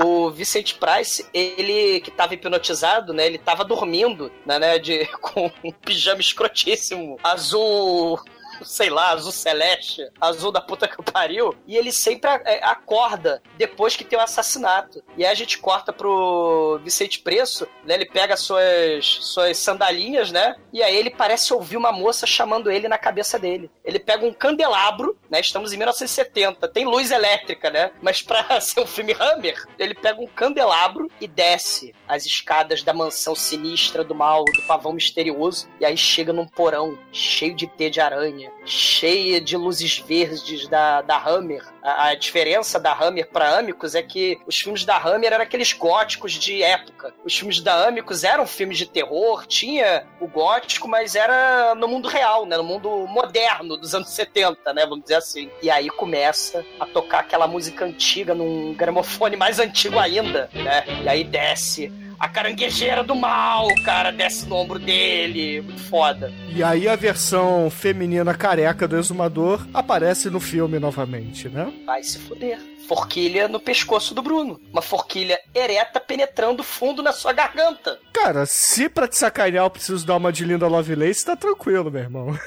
O Vicente Price, ele que tava hipnotizado, né? Ele tava dormindo, né? né, De, com um pijama escrotíssimo, azul. Sei lá, azul celeste, azul da puta que pariu, e ele sempre é, acorda depois que tem o assassinato. E aí a gente corta pro Vicente Preço, né? Ele pega suas, suas sandalinhas, né? E aí ele parece ouvir uma moça chamando ele na cabeça dele. Ele pega um candelabro, né? Estamos em 1970, tem luz elétrica, né? Mas pra ser um filme Hammer, ele pega um candelabro e desce as escadas da mansão sinistra do mal, do pavão misterioso, e aí chega num porão cheio de T de aranha, cheia de luzes verdes da, da Hammer. A, a diferença da Hammer pra Amicus é que os filmes da Hammer eram aqueles góticos de época. Os filmes da Amicus eram filmes de terror, tinha o gótico, mas era no mundo real, né? No mundo moderno dos anos 70, né? Vamos dizer assim. E aí começa a tocar aquela música antiga num gramofone mais antigo ainda, né? E aí desce a caranguejeira do mal, cara, desce no ombro dele. Muito foda. E aí a versão feminina careca do exumador aparece no filme novamente, né? Vai se fuder. Forquilha no pescoço do Bruno. Uma forquilha ereta penetrando fundo na sua garganta. Cara, se pra te sacanear eu preciso dar uma de Linda Lovelace, tá tranquilo, meu irmão.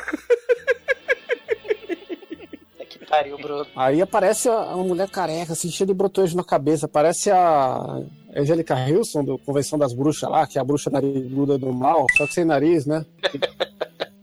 É que pariu, Bruno. Aí aparece a- uma mulher careca, assim, cheia de na cabeça. Parece a Angélica Wilson, do Convenção das Bruxas lá, que é a bruxa nariguda do mal, só que sem nariz, né?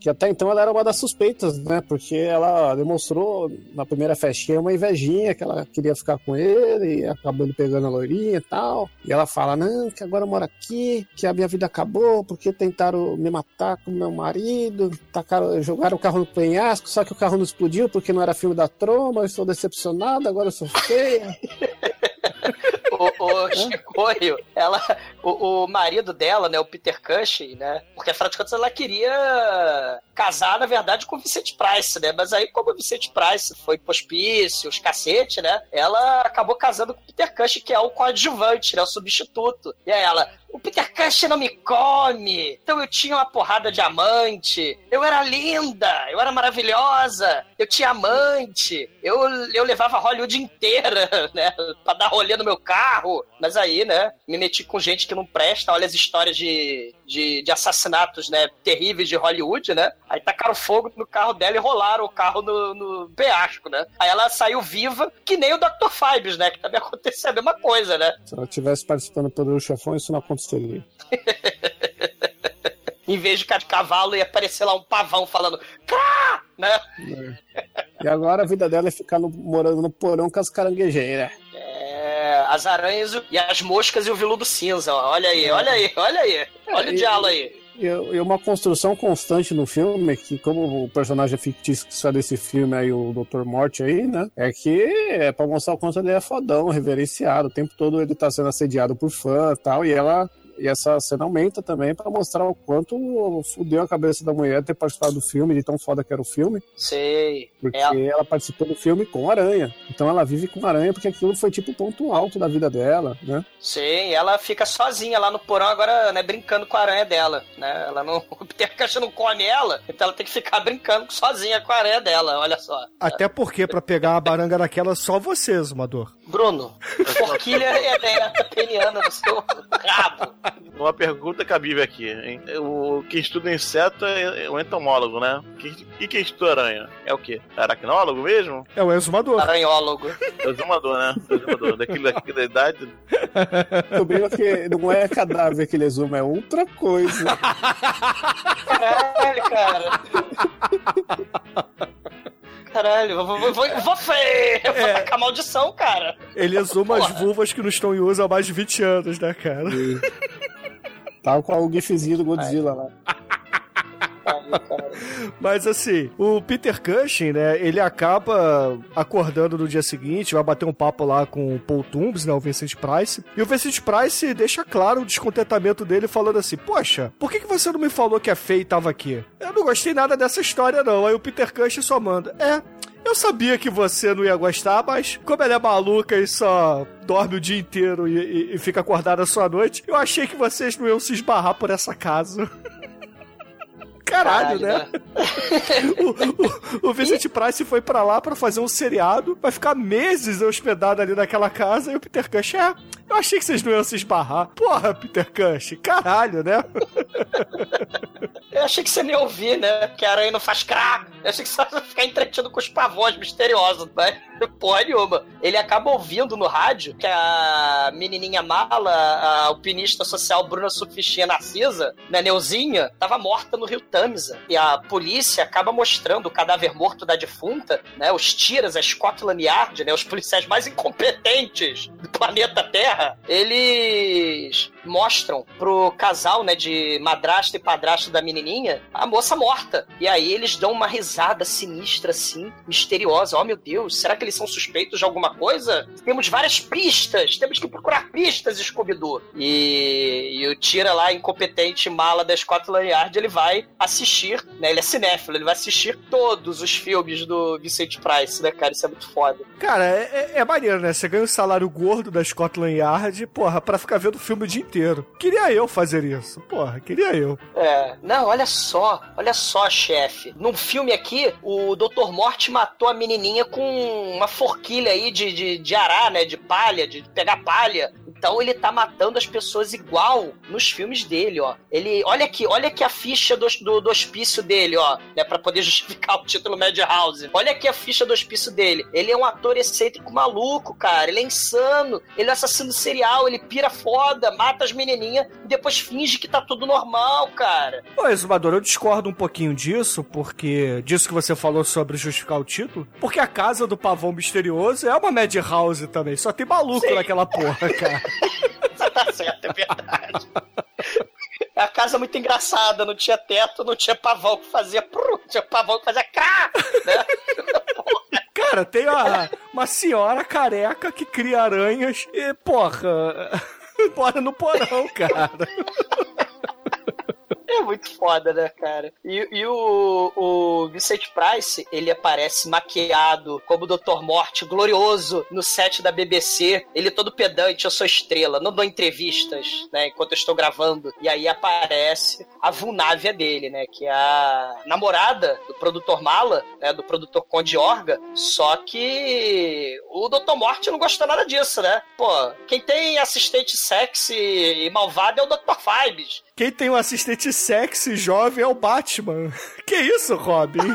Que, até então ela era uma das suspeitas, né? Porque ela demonstrou na primeira festinha uma invejinha que ela queria ficar com ele e acabou ele pegando a loirinha e tal. E ela fala: Não, que agora eu moro aqui, que a minha vida acabou porque tentaram me matar com meu marido, tacaram, jogaram o carro no penhasco, só que o carro não explodiu porque não era filme da troma, eu estou decepcionado, agora eu sou feia. o, Chicoio, ela, o, o marido dela, né, o Peter Cushing, né, porque afinal de contas ela queria casar, na verdade, com o Vicente Price, né, mas aí como o Vicente Price foi pro hospício, os cacete, né, ela acabou casando com o Peter Cushing, que é o coadjuvante, né, o substituto. E aí ela, o Peter Cushing não me come, então eu tinha uma porrada de amante, eu era linda, eu era maravilhosa, eu tinha amante, eu, eu levava Hollywood inteira, né, pra dar rolê no meu carro, mas aí, né, me meti com gente que não presta, olha as histórias de, de, de assassinatos, né, terríveis de Hollywood, né, aí tacaram fogo no carro dela e rolaram o carro no, no penhasco, né, aí ela saiu viva, que nem o Dr. Fibes, né, que também aconteceu a mesma coisa, né, Se ela tivesse participando do Poderoso Chefão, isso não aconteceria. em vez de ficar de cavalo ia aparecer lá um pavão falando Crá! né, E agora a vida dela é ficar no- morando no porão com as caranguejeiras. É, as aranhas e as moscas e o veludo cinza. ó. Olha aí, olha aí, olha aí. Olha o diálogo aí. E, e uma construção constante no filme, que como o personagem fictício que sai desse filme aí, o Dr. Morte aí, né? É que é pra mostrar o quanto ele é fodão, reverenciado. O tempo todo ele tá sendo assediado por fã e tal. E ela. E essa cena aumenta também pra mostrar o quanto fudeu a cabeça da mulher ter participado do filme, de tão foda que era o filme. Sei. Porque É. ela participou do filme com aranha. Então ela vive com aranha porque aquilo foi tipo o ponto alto da vida dela, né? Sim, ela fica sozinha lá no porão agora, né, brincando com a aranha dela, né? Ela não, o Peter Cushing não come ela, então ela tem que ficar brincando sozinha com a aranha dela, olha só. Até porque, pra pegar uma baranga daquela, só você, Zumador. Bruno, forquilha ereta peniana no seu rabo. Uma pergunta cabível aqui. hein? O, quem estuda inseto é o entomólogo, né? E quem estuda aranha? É o quê? Aracnólogo mesmo? É o exumador. Aranhólogo. É o exumador, né? É o exumador. Daquele, daquela idade. Descobriu que não é cadáver que ele exuma, é outra coisa. Caralho, cara. Caralho, vou, vou, vou, vou, fe- vou É. tacar maldição, cara. Ele exuma as vulvas que não estão em uso há mais de 20 anos, né, cara? Tal qual o gifzinho do Godzilla lá. Mas assim, o Peter Cushing, né, ele acaba acordando no dia seguinte, vai bater um papo lá com o Paul Tumbs, né, o Vincent Price. E o Vincent Price deixa claro o descontentamento dele falando assim, poxa, por que, que você não me falou que a Faye tava aqui? Eu não gostei nada dessa história não. Aí o Peter Cushing só manda, é... Eu sabia que você não ia gostar, mas como ela é maluca e só dorme o dia inteiro e, e- e fica acordada só à noite, eu achei que vocês não iam se esbarrar por essa casa. Caralho, né? o, o, o Vincent Price foi pra lá pra fazer um seriado, vai ficar meses hospedado ali naquela casa, e o Peter Cush, é, eu achei que vocês não iam se esbarrar. Porra, Peter Cush, caralho, né? Eu achei que você nem ouvir, né? Que a aranha não faz crá. Eu achei que você ia ficar entretido com os pavões misteriosos, mas porra nenhuma. Ele acaba ouvindo no rádio que a menininha mala, a alpinista social Bruna Sufistinha Narcisa, né, Neuzinha, tava morta no rio Tamisa. E a polícia acaba mostrando o cadáver morto da defunta, né? Os tiras, a Scotland Yard, né? Os policiais mais incompetentes do planeta Terra, eles mostram pro casal, né, de madrasta e padrasto da menininha, a moça morta. E aí eles dão uma risada sinistra, assim, misteriosa. Oh, meu Deus, será que eles são suspeitos de alguma coisa? Temos várias pistas, temos que procurar pistas, Scooby-Doo. E, e o tira lá, incompetente mala da Scotland Yard, ele vai assistir, né? Ele é cinéfilo, ele vai assistir todos os filmes do Vicente Price, né, cara? Isso é muito foda. Cara, é, é, é maneiro, né? Você ganha o salário gordo da Scotland Yard, porra, pra ficar vendo o filme o dia inteiro. Queria eu fazer isso. Porra, queria eu. É. Não, olha só, olha só, chefe. Num filme aqui, o Dr. Morte matou a menininha com uma forquilha aí de, de, de arar, né? De palha, de pegar palha. Então ele tá matando as pessoas igual nos filmes dele, ó. Ele, olha aqui, olha aqui a ficha do, do, do hospício dele, ó, né, para poder justificar o título Madhouse. Olha aqui a ficha do hospício dele. Ele é um ator excêntrico maluco, cara. Ele é insano. Ele é assassino serial, ele pira foda, mata as menininhas e depois finge que tá tudo normal, cara. Pô, Exumador, eu discordo um pouquinho disso, porque disso que você falou sobre justificar o título, porque a casa do pavão misterioso é uma Madhouse também, só tem maluco Sim. naquela porra, cara. Tá certo, é verdade. A casa é muito engraçada, não tinha teto, não tinha pavão que fazia pru, tinha pavão que fazia cá, né? Cara, tem uma, uma senhora careca que cria aranhas e, porra, bora no porão, cara. É muito foda, né, cara? E, e o, o Vicente Price, ele aparece maquiado como o Dr. Morte, glorioso, no set da BBC. Ele todo pedante, eu sou estrela, não dou entrevistas, né, enquanto eu estou gravando. E aí aparece a Vulnávia dele, né, que é a namorada do produtor Mala, né, do produtor Conde Orga. Só que o Dr. Morte não gostou nada disso, né? Pô, quem tem assistente sexy e malvado é o Dr. Fibes. Quem tem um assistente sexy jovem é o Batman. Que isso, Robin?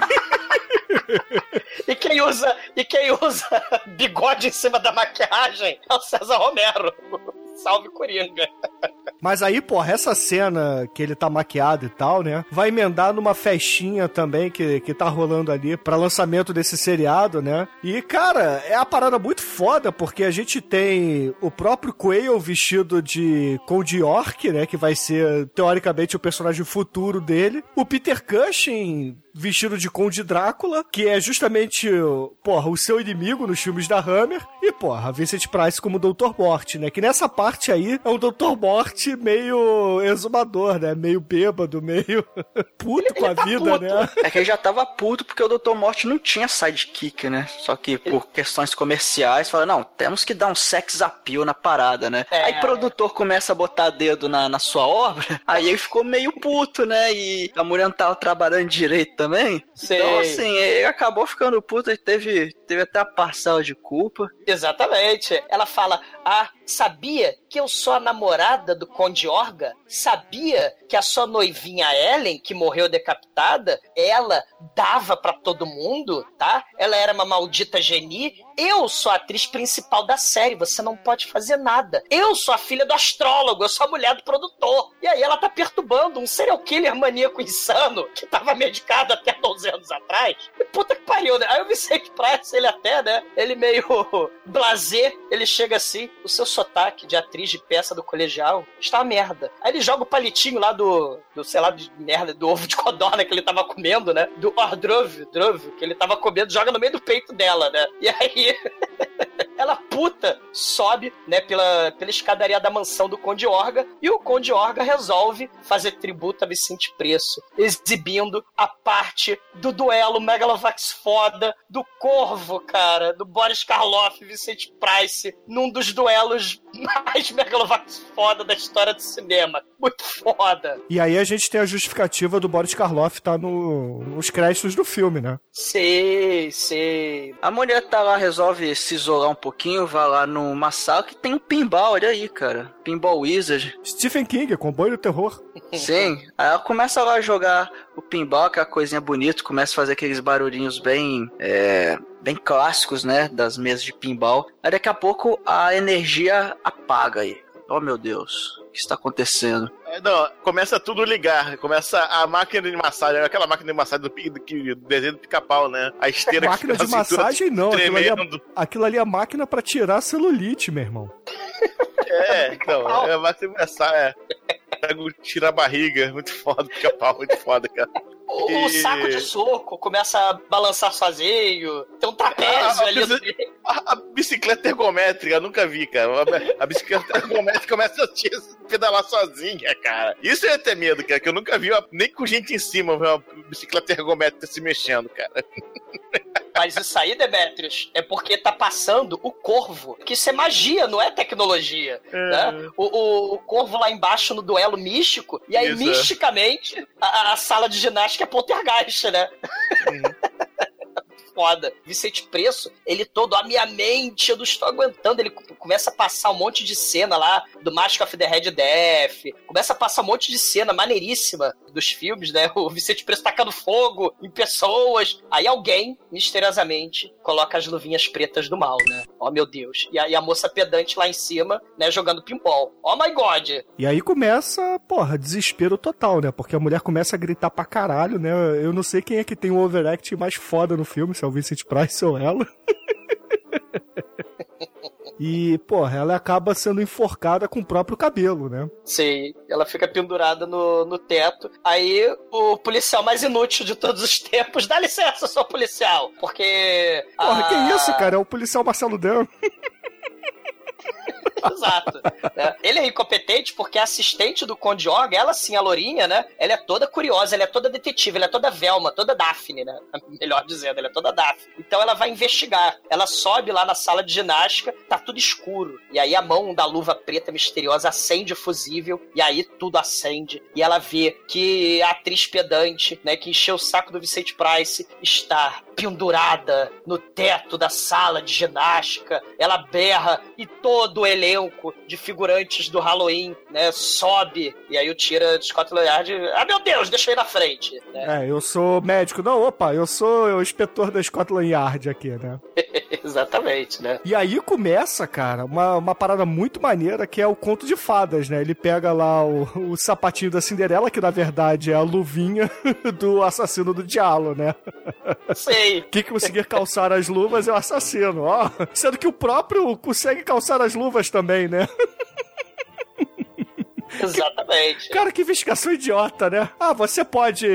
E quem usa, e quem usa bigode em cima da maquiagem é o César Romero. Salve Coringa. Mas aí, porra, essa cena que ele tá maquiado e tal, né? Vai emendar numa festinha também que, que tá rolando ali pra lançamento desse seriado, né? E, cara, é a parada muito foda, porque a gente tem o próprio Quayle vestido de Conde York, né? Que vai ser, teoricamente, o personagem futuro dele. O Peter Cushing vestido de Conde Drácula, que é justamente, porra, o seu inimigo nos filmes da Hammer. E, porra, Vincent Price como Dr. Morte, né? Que nessa parte aí é um Dr. Morte meio exumador, né? Meio bêbado, meio puto com a tá vida, puto. né? É que ele já tava puto porque o Dr. Morte não tinha sidekick, né? Só que por questões comerciais, fala, não, temos que dar um sex appeal na parada, né? É. Aí o produtor começa a botar dedo na, na sua obra, aí ele ficou meio puto, né? E a mulher não tava trabalhando direito também. Sei. Então, assim, ele acabou ficando puto e teve, teve até a parcela de culpa. Exatamente. Ela fala: Ah, sabia que eu sou a namorada do Conde Orga? Sabia que a sua noivinha Ellen, que morreu decapitada, ela dava pra todo mundo, tá? Ela era uma maldita genie. Eu sou a atriz principal da série, você não pode fazer nada. Eu sou a filha do astrólogo, eu sou a mulher do produtor. E aí ela tá perturbando um serial killer maníaco insano que tava medicado até 12 anos atrás. E puta que pariu, né? Aí o Vicente Price, ele até, né? Ele meio blazer, ele chega assim, o seu sotaque de atriz de peça do colegial está uma merda. Aí ele joga o palitinho lá do, do sei lá, de merda, do ovo de codorna que ele tava comendo, né? Do hors-d'oeuvre, d'oeuvre, que ele tava comendo, joga no meio do peito dela, né? E aí ela puta sobe, né, pela, pela escadaria da mansão do Conde Orga e o Conde Orga resolve fazer tributo a Vicente Preço, exibindo a parte do duelo Megalovax foda do Corvo, cara, do Boris Karloff e Vicente Price, num dos duelos mais Megalovax foda da história do cinema. Muito foda. E aí a gente tem a justificativa do Boris Karloff tá no, nos créditos do filme, né? Sei, sei. A mulher tá lá, resolve se isolar um pouquinho, vai lá numa sala que tem um pinball, olha aí, cara. Pinball Wizard. Stephen King, comboio do terror. Sim. Aí ela começa lá a jogar o pinball, aquela coisinha bonita, começa a fazer aqueles barulhinhos bem. É, bem clássicos, né? Das mesas de pinball. Aí daqui a pouco a energia apaga aí. Oh meu Deus, que está acontecendo? É, Não, começa tudo ligar. Começa a máquina de massagem, aquela máquina de massagem do, do, que- do desenho do pica-pau, né? A esteira máquina que de massagem não, aquilo ali, é, aquilo ali é máquina pra tirar celulite, meu irmão. É, então, é a máquina de massagem. É. tira a barriga. Muito foda, pica pau, muito foda, cara. O, o E- saco de soco começa a balançar sozinho. Tem um trapézio Ah, ali. mas- A, a bicicleta ergométrica, eu nunca vi, cara. A, a bicicleta ergométrica começa a te pedalar sozinha, cara. Isso eu ia ter medo, cara, que eu nunca vi uma- nem com gente em cima uma bicicleta ergométrica se mexendo, cara. Mas isso aí, Demetrius, é porque tá passando o corvo. Que isso é magia, não é tecnologia. né? O, o- o corvo lá embaixo no duelo místico. E aí, Isso, é. misticamente, a, a sala de ginástica é poltergeist, né? Foda. Vicente Preço, ele todo, a minha mente, eu não estou aguentando. Ele co- começa a passar um monte de cena lá do Mask of the Red Death. Começa a passar um monte de cena maneiríssima dos filmes, né? O Vicente Preço tacando fogo em pessoas. Aí alguém, misteriosamente, coloca as luvinhas pretas do mal, né? Oh, meu Deus. E aí a moça pedante lá em cima, né, jogando pinball. Oh, my God. E aí começa, porra, desespero total, né? Porque a mulher começa a gritar pra caralho, né? Eu não sei quem é que tem o overact mais foda no filme, se é o Vincent Price ou ela. E, porra, ela acaba sendo enforcada com o próprio cabelo, né? Sim, ela fica pendurada no, no teto. Aí o policial mais inútil de todos os tempos, dá licença, sou policial. Porque. Porra, a- que isso, cara? É o policial Marcelo Dan. Exato. né? Ele é incompetente porque a assistente do Conde Orga, ela sim, a Lourinha, né? Ela é toda curiosa, ela é toda detetive, ela é toda Velma, toda Daphne, né? Melhor dizendo, ela é toda Daphne. Então ela vai investigar. Ela sobe lá na sala de ginástica, tá tudo escuro. E aí a mão da luva preta misteriosa acende o fusível, e aí tudo acende. E ela vê que a atriz pedante, né, que encheu o saco do Vicente Price, está pendurada no teto da sala de ginástica. Ela berra e todo o elenco de figurantes do Halloween, né, sobe. E aí o tira de Scotland Yard, ah meu Deus, deixa eu ir na frente. né? É, eu sou médico. Não, opa, eu sou o inspetor da Scotland Yard aqui, né? Exatamente, né? E aí começa, cara, uma, uma parada muito maneira que é o conto de fadas, né? Ele pega lá o, o sapatinho da Cinderela, que na verdade é a luvinha do assassino do Diallo, né? Sei. Quem conseguir calçar as luvas é o assassino, ó. Sendo que o próprio consegue calçar as luvas também, né? Exatamente. Cara, que investigação idiota, né? Ah, você pode.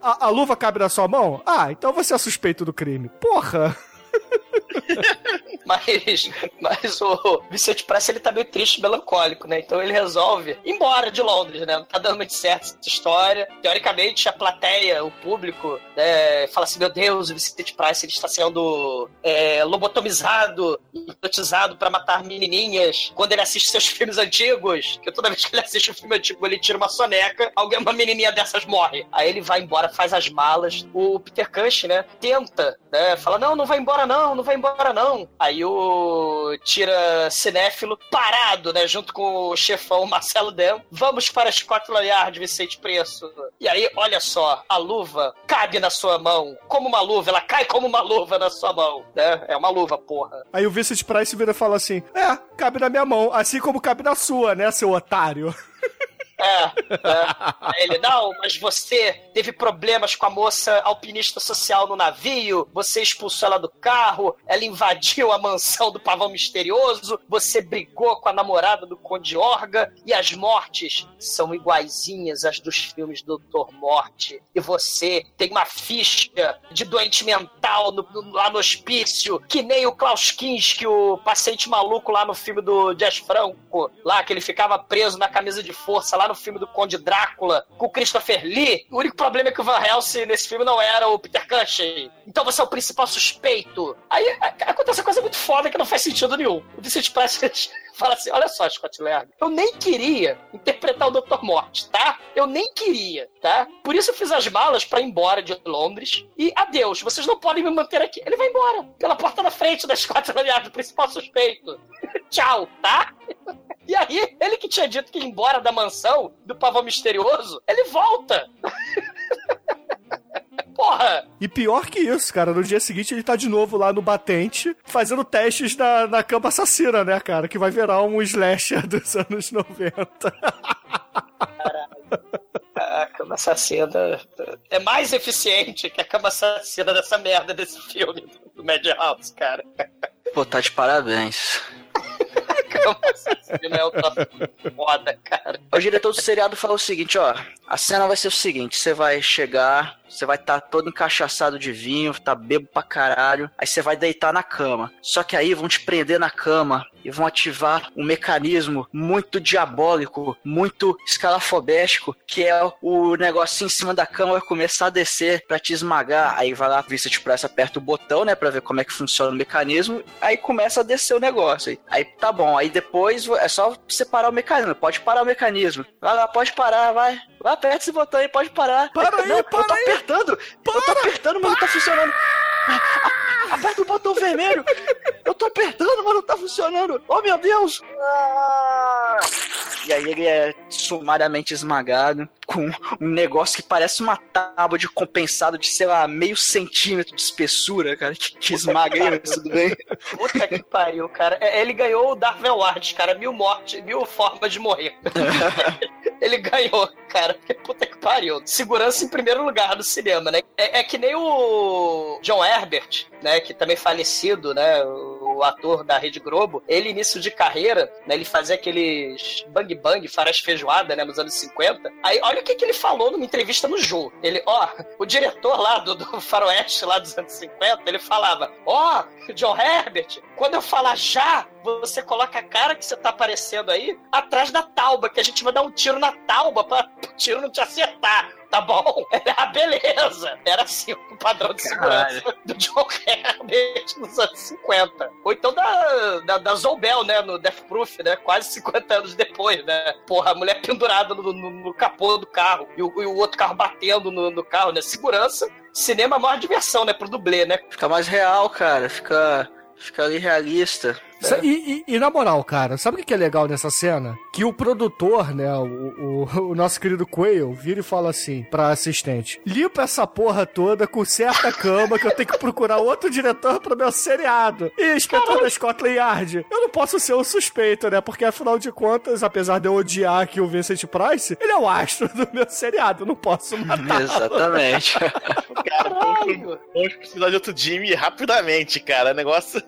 A, a luva cabe na sua mão? Ah, então você é suspeito do crime. Porra! Mas, mas o Vicente Price ele tá meio triste, melancólico, né? Então ele resolve ir embora de Londres, né? Não tá dando muito certo essa história. Teoricamente, a plateia, o público, né, fala assim: meu Deus, o Vicente Price ele está sendo é, lobotomizado, hipnotizado pra matar menininhas. Quando ele assiste seus filmes antigos, que toda vez que ele assiste um filme antigo, ele tira uma soneca, alguém, uma menininha dessas morre. Aí ele vai embora, faz as malas. O Peter Cush, né, tenta, né? Fala: não, não vai embora não, não vai embora não. Aí o tira cinéfilo parado, né? Junto com o chefão Marcelo Dem. Vamos para Scotland Yard, Vicente Preço. E aí, olha só, a luva cabe na sua mão. Como uma luva, ela cai como uma luva na sua mão, né? É uma luva, porra. Aí o Vincent Price vira e fala assim: É, cabe na minha mão, assim como cabe na sua, né, seu otário? É, é. Ele, não, mas você teve problemas com a moça alpinista social no navio, você expulsou ela do carro, ela invadiu a mansão do pavão misterioso, você brigou com a namorada do Conde Orga, e as mortes são iguaizinhas às dos filmes do Dr. Morte. E você tem uma ficha de doente mental no- no- lá no hospício, que nem o Klaus Kinski, o paciente maluco lá no filme do Jazz Franco, lá que ele ficava preso na camisa de força, lá no filme do Conde Drácula, com o Christopher Lee. O único problema é que o Van Helsing nesse filme não era o Peter Cushing. Então você é o principal suspeito. Aí acontece uma coisa muito foda que não faz sentido nenhum. O Vicente Price fala assim, olha só, Scott Lerner, eu nem queria interpretar o Dr. Morte, tá? Eu nem queria, tá? Por isso eu fiz as malas pra ir embora de Londres e adeus, vocês não podem me manter aqui. Ele vai embora, pela porta da frente da Scotland Yard, o principal suspeito. Tchau, tá? E aí, ele que tinha dito que ia embora da mansão do pavão misterioso, ele volta. Porra! E pior que isso, cara, no dia seguinte ele tá de novo lá no batente, fazendo testes na, na cama assassina, né, cara? Que vai virar um slasher dos anos 90. A cama assassina é mais eficiente que a cama assassina dessa merda desse filme do Madhouse, cara. Pô, tá de parabéns. Cama assassino é outra foda, cara. O diretor do seriado falou o seguinte, ó, a cena vai ser o seguinte, você vai chegar, você vai estar todo encaixaçado de vinho, tá bebo pra caralho, aí você vai deitar na cama. Só que aí vão te prender na cama e vão ativar um mecanismo muito diabólico, muito escalafobético, que é o negocinho em cima da cama vai começar a descer pra te esmagar. Aí vai lá, vista de praça, aperta o botão, né, pra ver como é que funciona o mecanismo, aí começa a descer o negócio. Aí, aí tá bom, aí depois é só separar o mecanismo, pode parar o mecanismo. Vai lá, pode parar, vai. Vai, aperta esse botão aí, pode parar. Para aí, não, para eu tô aí. apertando, eu tô apertando, mas não tá funcionando. Aperta o botão vermelho. Eu tô apertando, mas não tá funcionando. Oh, meu Deus. Ah! E aí ele é sumariamente esmagado com um negócio que parece uma tábua de compensado de, sei lá, meio centímetro de espessura, cara, que, que esmaga ele, tudo bem. Puta que pariu, cara. É, Ele ganhou o Darth Ward, cara. Mil mortes, mil formas de morrer. Ele ganhou, cara. Puta que pariu. Segurança em primeiro lugar no cinema, né? É, é que nem o John Herbert, né? Que também falecido, né? O ator da Rede Globo. Ele, início de carreira, né? Ele fazia aqueles bang bang, farás feijoada, né? Nos anos 50. Aí, olha o que, que ele falou numa entrevista no Jô. Ele, ó, o diretor lá do, do Faroeste, lá dos anos 50, ele falava, ó, John Herbert, quando eu falar já, você coloca a cara que você tá aparecendo aí atrás da tauba, que a gente vai dar um tiro na tauba pra o tiro não te acertar. Tá bom? Ah, beleza. Era assim o padrão de segurança do John Herbert nos anos 50. Ou então da, da, da Zobel, né? No Death Proof, né? Quase 50 anos depois, né? Porra, a mulher pendurada no, no, no capô do carro e o, e o outro carro batendo no, no carro, né? Segurança. Cinema é a maior diversão, né? Pro dublê, né? Fica mais real, cara. Fica, fica ali realista. Sa- E, e- e na moral, cara, sabe o que é legal nessa cena? Que o produtor, né, o, o- o nosso querido Quayle, vira e fala assim pra assistente: limpa essa porra toda, conserta a cama, que eu tenho que procurar outro diretor pro meu seriado. E inspetor da Scotland Yard. Eu não posso ser o suspeito, né? Porque afinal de contas, apesar de eu odiar aqui o Vincent Price, ele é o astro do meu seriado. Eu não posso matar. Exatamente. Cara, vamos, vamos precisar de outro Jimmy rapidamente, cara. Negócio.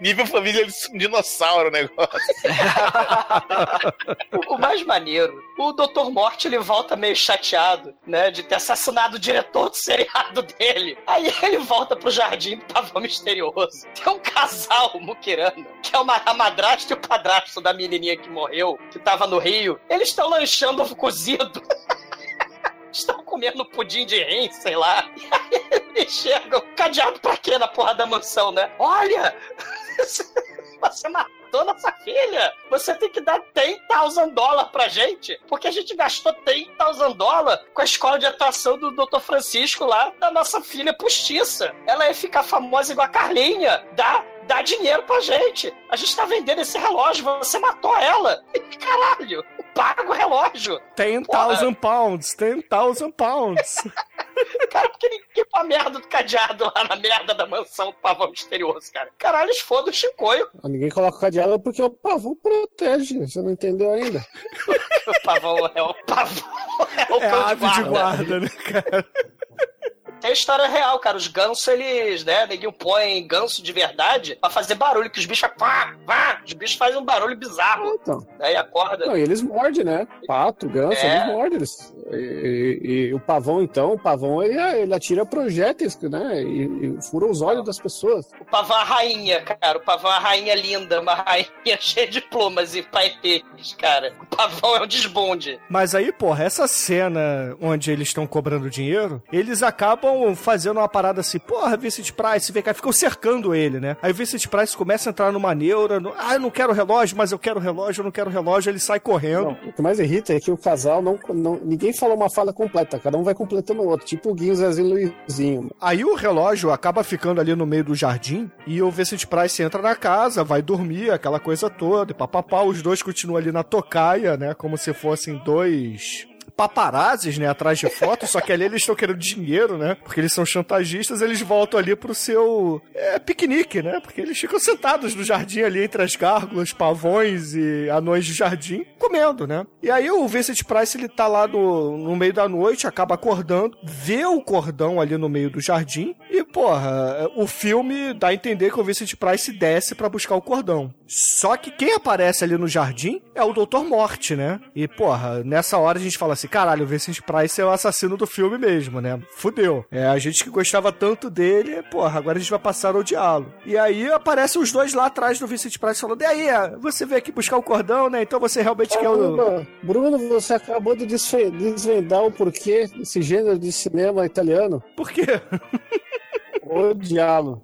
Nível família de um dinossauro o negócio. O, mais maneiro, o Dr. Morte ele volta meio chateado, né, de ter assassinado o diretor do seriado dele. Aí ele volta pro jardim do pavão misterioso. Tem um casal muquirano, que é uma, a madrasta e o padrasto da menininha que morreu, que tava no Rio. Eles estão lanchando ovo cozido. Estão comendo pudim de rim, sei lá. E aí eles chegam. Cadeado pra quê na porra da mansão, né? Olha! Você matou nossa filha! Você tem que dar 10,000 dólares pra gente, porque a gente gastou 10,000 dólares com a escola de atuação do Dr. Francisco lá da nossa filha postiça. Ela ia ficar famosa igual a Carlinha. Dá, dá dinheiro pra gente. A gente tá vendendo esse relógio, você matou ela. Caralho! Paga o relógio! 10,000 pounds, 10,000 pounds. Cara, porque ninguém põe a merda do cadeado lá na merda da mansão do pavão misterioso, cara. Caralho, eles foda o Chicoio. Ninguém coloca cadeado porque o pavão protege. Você não entendeu ainda? O pavão é o pavão. É o É ave de guarda, né, cara? Tem a história real, cara. Os gansos, eles, né, neguinho põe ganso de verdade pra fazer barulho, que os bichos pá, pá, os bichos fazem um barulho bizarro. Então. Aí acorda. Não, e eles mordem, né? Pato, ganso, É. eles mordem. Eles... E, e- e o pavão, então, o pavão, ele, ele atira projéteis, né? E, e fura os olhos das pessoas. O pavão é a rainha, cara. O pavão é a rainha linda, uma rainha cheia de plumas e paetês, cara. O pavão é um desbonde. Mas aí, porra, essa cena onde eles estão cobrando dinheiro, eles acabam fazendo uma parada assim, porra, Vincent Price, vem cá, ficam cercando ele, né? Aí o Vincent Price começa a entrar numa neura, no, ah, eu não quero relógio, mas eu quero relógio, eu não quero relógio, ele sai correndo. Não, o que mais irrita é que o casal não, não. Ninguém falou uma fala completa, cada um vai completando o outro, tipo o Guinho, Zezinho e Luizinho. Aí o relógio acaba ficando ali no meio do jardim e o Vincent Price entra na casa, vai dormir, aquela coisa toda, e papapá, os dois continuam ali na tocaia, né? Como se fossem dois paparazes, né, atrás de fotos, só que ali eles estão querendo dinheiro, né? Porque eles são chantagistas, eles voltam ali pro seu é, piquenique, né? Porque eles ficam sentados no jardim ali entre as gárgulas, pavões e anões de jardim, comendo, né? E aí o Vincent Price, ele tá lá no, no meio da noite, acaba acordando, vê o cordão ali no meio do jardim, E, porra, o filme dá a entender que o Vincent Price desce pra buscar o cordão. Só que quem aparece ali no jardim é o Dr. Morte, né? E, porra, nessa hora a gente fala assim: caralho, o Vincent Price é o assassino do filme mesmo, né? Fudeu. É, a gente que gostava tanto dele, porra, agora a gente vai passar a odiá-lo. E aí aparecem os dois lá atrás do Vincent Price falando: e aí, você veio aqui buscar o cordão, né? Então você realmente quer o. Bruno, Bruno, você acabou de desvendar o porquê desse gênero de cinema italiano. Por quê? Odiá-lo.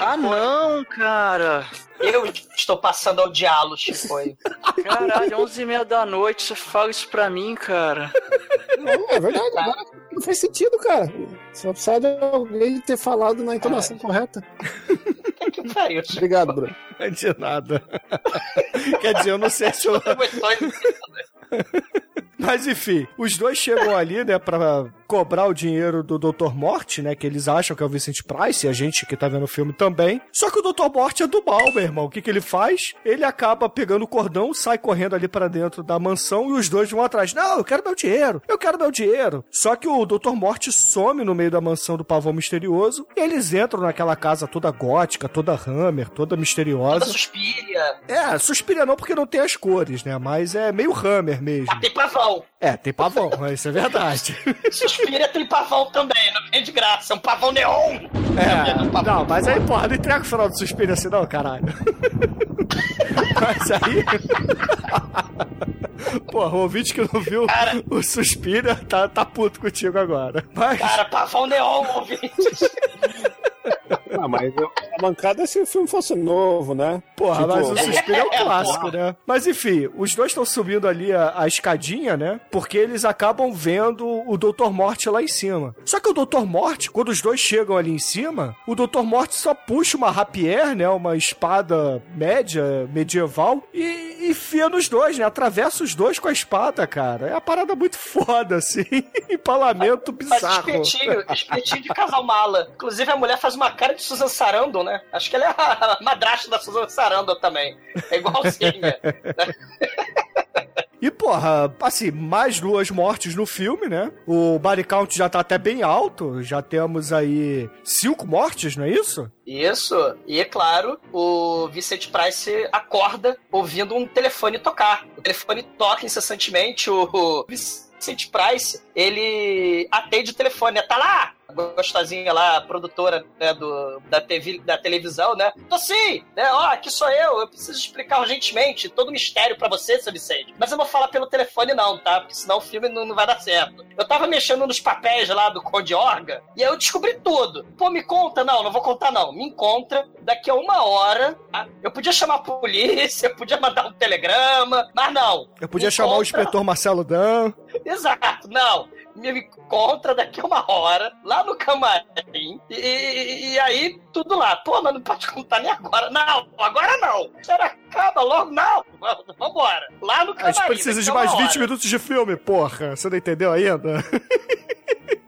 Ah, não, cara. Eu estou passando ao diálogo, foi. Caralho, 11h30 da noite, você fala isso pra mim, cara. Não, é verdade, agora não faz sentido, cara. Só precisa de alguém ter falado na entonação correta. Que pariu. Obrigado, Bruno. Não é de nada. Quer dizer, eu não sei se eu. Mas enfim, os dois chegam ali, né, pra cobrar o dinheiro do Dr. Morte, né, que eles acham que é o Vincent Price, e a gente que tá vendo o filme também. Só que o Dr. Morte é do mal, meu irmão. O que que ele faz? Ele acaba pegando o cordão, sai correndo ali pra dentro da mansão e os dois vão atrás. Não, eu quero meu dinheiro, eu quero meu dinheiro. Só que o Dr. Morte some no meio da mansão do pavão misterioso e eles entram naquela casa toda gótica, toda hammer, toda misteriosa. Toda suspira. É, suspira não porque não tem as cores, né? Mas é meio hammer mesmo. Tem pavão. É, tem pavão, isso é verdade. Suspira tem pavão também, não vem de graça. É um pavão neon. É, não, mas aí, porra, não entrega o final do suspiro assim não, caralho. mas aí... Porra, o ouvinte que não viu Cara. o Suspira tá, tá puto contigo agora. Mas... Cara, pavão neon, ouvinte. Ah, mas eu- a bancada é se o filme fosse novo, né? Porra, Tipo, mas o Suspiro é um É, clássico, né? Mas enfim, os dois estão subindo ali a, a escadinha, né? Porque eles acabam vendo o Dr. Morte lá em cima. Só que o Dr. Morte, quando os dois chegam ali em cima, o Dr. Morte só puxa uma rapier, né? Uma espada média, medieval, e enfia nos dois, né? Atravessa os dois com a espada, cara. É uma parada muito foda, assim. Empalamento Faz bizarro. espetinho, espetinho de casal mala. Inclusive, a mulher faz uma cara de Susan Sarandon, né? Acho que ela é a madrasta da Susan Sarandon também. É igualzinha. E, porra, assim, mais duas mortes no filme, né? O body count já tá até bem alto. Já temos aí cinco mortes, não é isso? Isso. E, é claro, o Vicente Price acorda ouvindo um telefone tocar. O telefone toca incessantemente. O, o Vicente Price, ele atende o telefone. Tá lá! A gostosinha lá, produtora né, do, da, TV, da televisão, né? Tô sim! Né? Ó, aqui sou eu. Eu preciso explicar urgentemente todo o mistério pra você, seu Vicente. Mas eu vou falar pelo telefone não, tá? Porque senão o filme não, não vai dar certo. Eu tava mexendo nos papéis lá do Conde Orga e aí eu descobri tudo. Pô, me conta? Não, não vou contar não. Me encontra daqui a uma hora. tá? Eu podia chamar a polícia, eu podia mandar um telegrama, mas não. Eu podia Me chamar o inspetor Marcelo Dan. Exato, não. Me encontra daqui a uma hora, lá no camarim, e, e- e aí tudo lá. Pô, mas não pode contar nem agora. Não, agora não. Espera, acaba logo. Não, vambora. Lá no A camarim. gente precisa de a mais uma 20 hora. minutos de filme, porra. Você não entendeu ainda?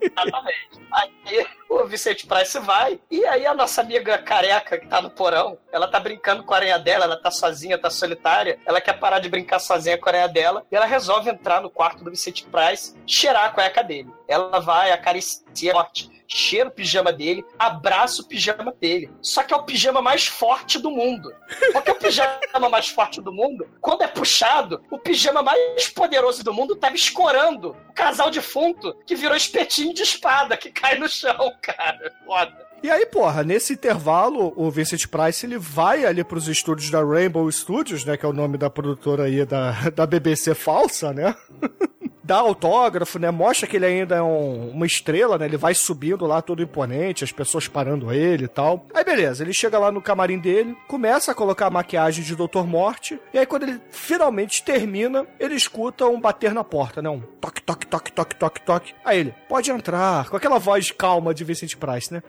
Exatamente. Aí o Vicente Price vai, e aí a nossa amiga careca que tá no porão, ela tá brincando com a aranha dela, ela tá sozinha, tá solitária, ela quer parar de brincar sozinha com a aranha dela, e ela resolve entrar no quarto do Vicente Price, cheirar a cueca dele. Ela vai, acaricia a morte, cheira o pijama dele, abraça o pijama dele. Só que é o pijama mais forte do mundo. Porque o pijama mais forte do mundo, quando é puxado, o pijama mais poderoso do mundo tava escorando o casal defunto que virou espetinho de espada que cai no chão, cara. Foda. E aí, porra, nesse intervalo, o Vincent Price ele vai ali pros estúdios da Rainbow Studios, né? Que é o nome da produtora aí da, da BBC falsa, né? Dá autógrafo, né? Mostra que ele ainda é um- uma estrela, né? Ele vai subindo lá todo imponente, as pessoas parando ele e tal. Aí beleza, ele chega lá no camarim dele, começa a colocar a maquiagem de Dr. Morte, e aí quando ele finalmente termina, ele escuta um bater na porta, né? Um toque, toque, toque, toque, toque, toque. Aí ele, pode entrar, com aquela voz calma de Vincent Price, né?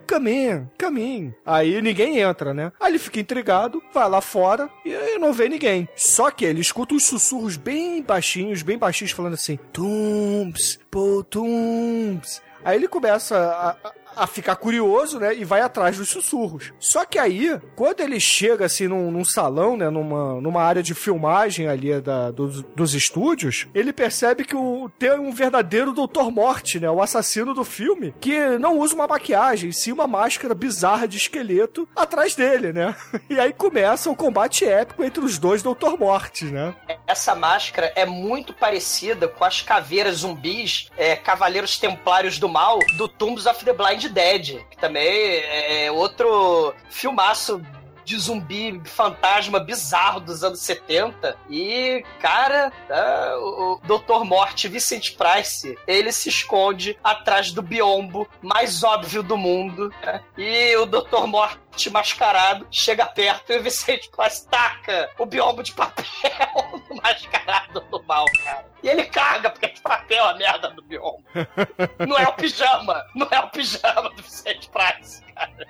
Come in. Aí ninguém entra, né? Aí ele fica intrigado, vai lá fora e não vê ninguém. Só que ele escuta uns sussurros bem baixinhos, bem baixinhos, falando assim: Tums, pô, Tums. Aí ele começa a ficar curioso, né? E vai atrás dos sussurros. Só que aí, quando ele chega assim num, num salão, né? Numa, numa área de filmagem ali da, dos, dos estúdios, ele percebe que o, tem um verdadeiro Dr. Morte, né? O assassino do filme, que não usa uma maquiagem, sim uma máscara bizarra de esqueleto atrás dele, né? E aí começa o combate épico entre os dois Dr. Mortes, né? Essa máscara é muito parecida com as caveiras zumbis, é, Cavaleiros Templários do Mal, do Tombs of the Blind Dead, que também é outro filmaço de zumbi fantasma bizarro dos anos 70. E, cara, é, o, o Dr. Morte Vicente Price, ele se esconde atrás do biombo mais óbvio do mundo. né? E o Dr. Morte mascarado chega perto e o Vicente Price taca o biombo de papel no mascarado do mal, cara. E ele carga, porque é de papel a merda do biombo. Não é o pijama, não é o pijama do Vicente Price, cara.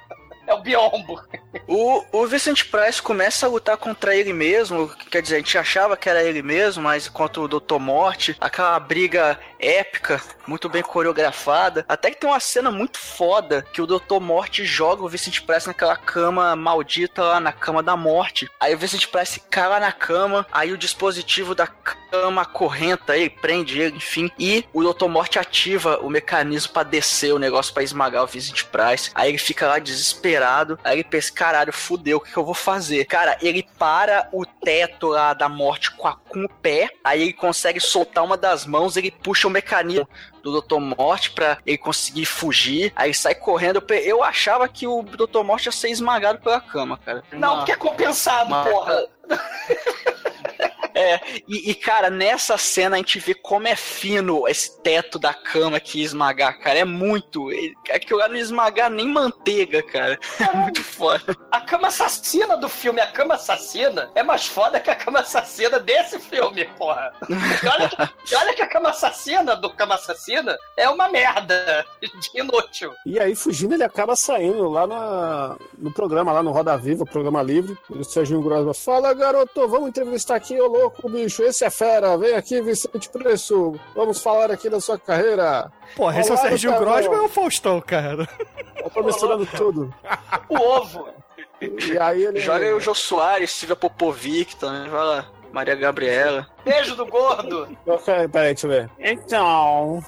É o biombo. O, o Vicente Price começa a lutar contra ele mesmo, quer dizer, a gente achava que era ele mesmo, mas contra o Dr. Morte, aquela briga épica, muito bem coreografada. Até que tem uma cena muito foda que o Dr. Morte joga o Vicente Price naquela cama maldita lá, na cama da morte. Aí o Vicente Price cai lá na cama, aí o dispositivo da cama correnta ele, prende ele, enfim. E o Dr. Morte ativa o mecanismo pra descer o negócio pra esmagar o Vicente Price. Aí ele fica lá desesperado. Aí ele pensa, caralho, fudeu, o que, que eu vou fazer? Cara, ele para o teto lá da morte com, a- com o pé. Aí ele consegue soltar uma das mãos, ele puxa o mecanismo do Dr. Morte pra ele conseguir fugir. Aí sai correndo. Eu achava que o Dr. Morte ia ser esmagado pela cama, cara. Não, porque é compensado, Uma- porra. É, e, e, cara, nessa cena a gente vê como é fino esse teto da cama que ia esmagar, cara. É muito. ele- Aquilo lá não ia esmagar nem manteiga, cara. É muito foda. A cama assassina do filme, a cama assassina, é mais foda que a cama assassina desse filme, porra. E olha, que- olha que a cama assassina do cama assassina é uma merda de inútil. E aí, fugindo, ele acaba saindo lá na, no programa, lá no Roda Viva, programa livre. O Serginho Grosma fala, garoto, vamos entrevistar aqui, ô louco, bicho, esse é fera, vem aqui, Vicente Preço, vamos falar aqui da sua carreira. Porra, esse é o Gustavo. Grosman ou é o Faustão, cara? Eu tô misturando tudo. O ovo. E aí ele... Joga aí o Jô Soares, Silvia Popovic também, vai lá. Maria Gabriela. Beijo do gordo. Ok, peraí, deixa eu ver. Então...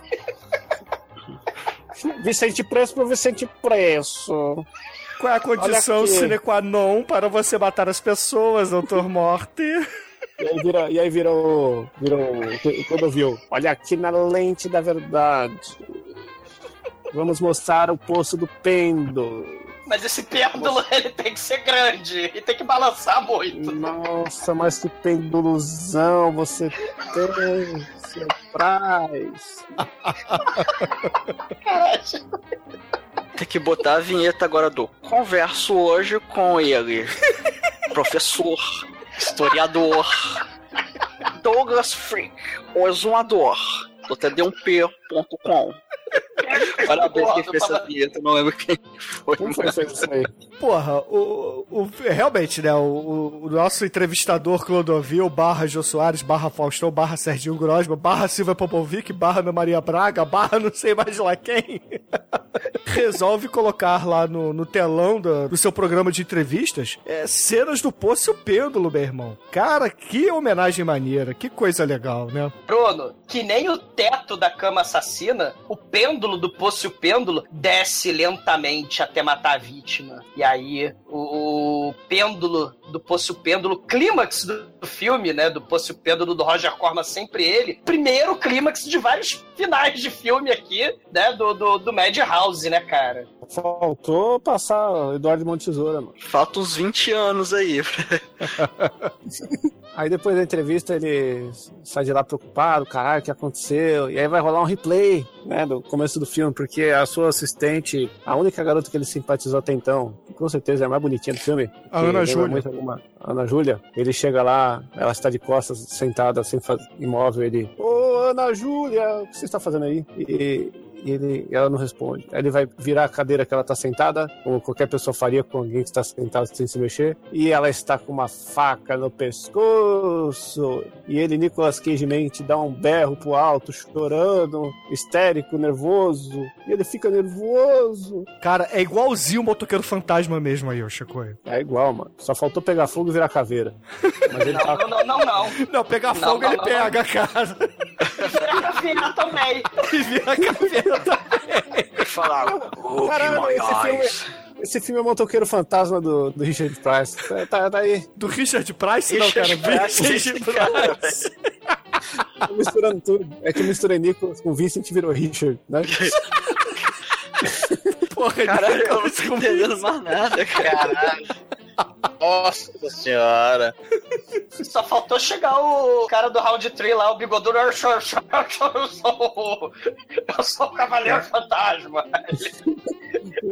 Vicente Preço pro Vicente Preço. Qual é a condição sine qua non para você matar as pessoas, Dr. Morte? E aí vira, e aí vira o. Vira o. Quando viu. Olha aqui na lente da verdade. Vamos mostrar o poço do pêndulo. Mas esse pêndulo, ele tem que ser grande e tem que balançar muito. Nossa, mas que pendulozão você tem, seu. Caralho. Tem que botar a vinheta agora do Converso hoje com ele. Professor, historiador, Douglas Freak, o exumador, do td1p.com. Parabéns quem fez essa vinheta, não lembro quem foi. Como foi isso aí? Porra, o, o- realmente, né? O, o nosso entrevistador Clodovil, barra Jô Soares, barra Faustão, barra Serginho Grosma, barra Silvia Popovic, barra Ana Maria Braga, barra não sei mais lá quem, resolve colocar lá no, no telão do, do seu programa de entrevistas é, cenas do Poço e o Pêndulo, meu irmão. Cara, que homenagem maneira, que coisa legal, né? Bruno, que nem o teto da cama assassina, o pêndulo do poço e o pêndulo desce lentamente até matar a vítima. E aí, o, o pêndulo do poço e o pêndulo, clímax do, do filme, né? Do poço o pêndulo do Roger Corman, sempre ele. Primeiro clímax de vários finais de filme aqui, né? Do, do, do Madhouse, né, cara? Faltou passar o Eduardo Monte Tesoura, mano. Falta uns 20 anos aí. Aí depois da entrevista ele sai de lá preocupado, caralho, o que aconteceu? E aí vai rolar um replay, né, do começo do filme, porque a sua assistente, a única garota que ele simpatizou até então, com certeza é a mais bonitinha do filme. A Ana Júlia. alguma- Ana Júlia. Ele chega lá, ela está de costas, sentada, fazer imóvel, ele... Ô, Ana Júlia, o que você está fazendo aí? E, e ele, ela não responde. Aí ele vai virar a cadeira que ela tá sentada, como qualquer pessoa faria com alguém que está sentado sem se mexer, e ela está com uma faca no pescoço. E ele, Nicolas Cage mente, dá um berro pro alto, chorando, histérico, nervoso. E ele fica nervoso. Cara, é igualzinho o motoqueiro fantasma mesmo aí, ô Chicoio. É igual, mano. Só faltou pegar fogo e virar caveira. Mas ele tá Não, não, não, não. Não, pegar Não, fogo não, ele não, pega, cara. Vira caveira também. E vira caveira também. Falar, oh, Caralho, esse filme, esse filme é o motoqueiro fantasma do, do Richard Price. Tá, tá, tá aí, Do Richard Price, não, cara. Richard Price, Richard Price. tô misturando tudo. É que eu misturei Nicolas com Vincent e virou Richard, né? Porra, Caralho, eu não tô entendendo mais nada, cara. Caralho. Nossa senhora. Só faltou chegar o cara do Round 3 lá, o bigodudo. Eu sou, eu sou, eu sou, eu sou o Cavaleiro Fantasma.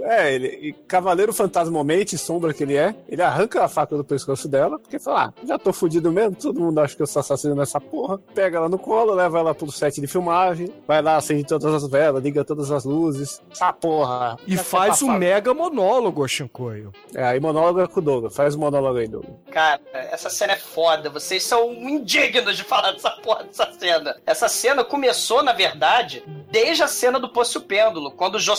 É, ele, e Cavaleiro Fantasmalmente, sombra que ele é, ele arranca a faca do pescoço dela, porque fala, ah, já tô fudido mesmo, todo mundo acha que eu sou assassino nessa porra. Pega ela no colo, leva ela pro set de filmagem, vai lá, acende todas as velas, liga todas as luzes. Essa porra. E faz um mega monólogo, Shinkoio. É, aí monólogo é com o Douglas, faz o monólogo aí, Douglas. Cara, essa cena é foda. Vocês são indignos de falar dessa porra dessa cena. Essa cena começou, na verdade, desde a cena do Poço Pêndulo, quando o Jô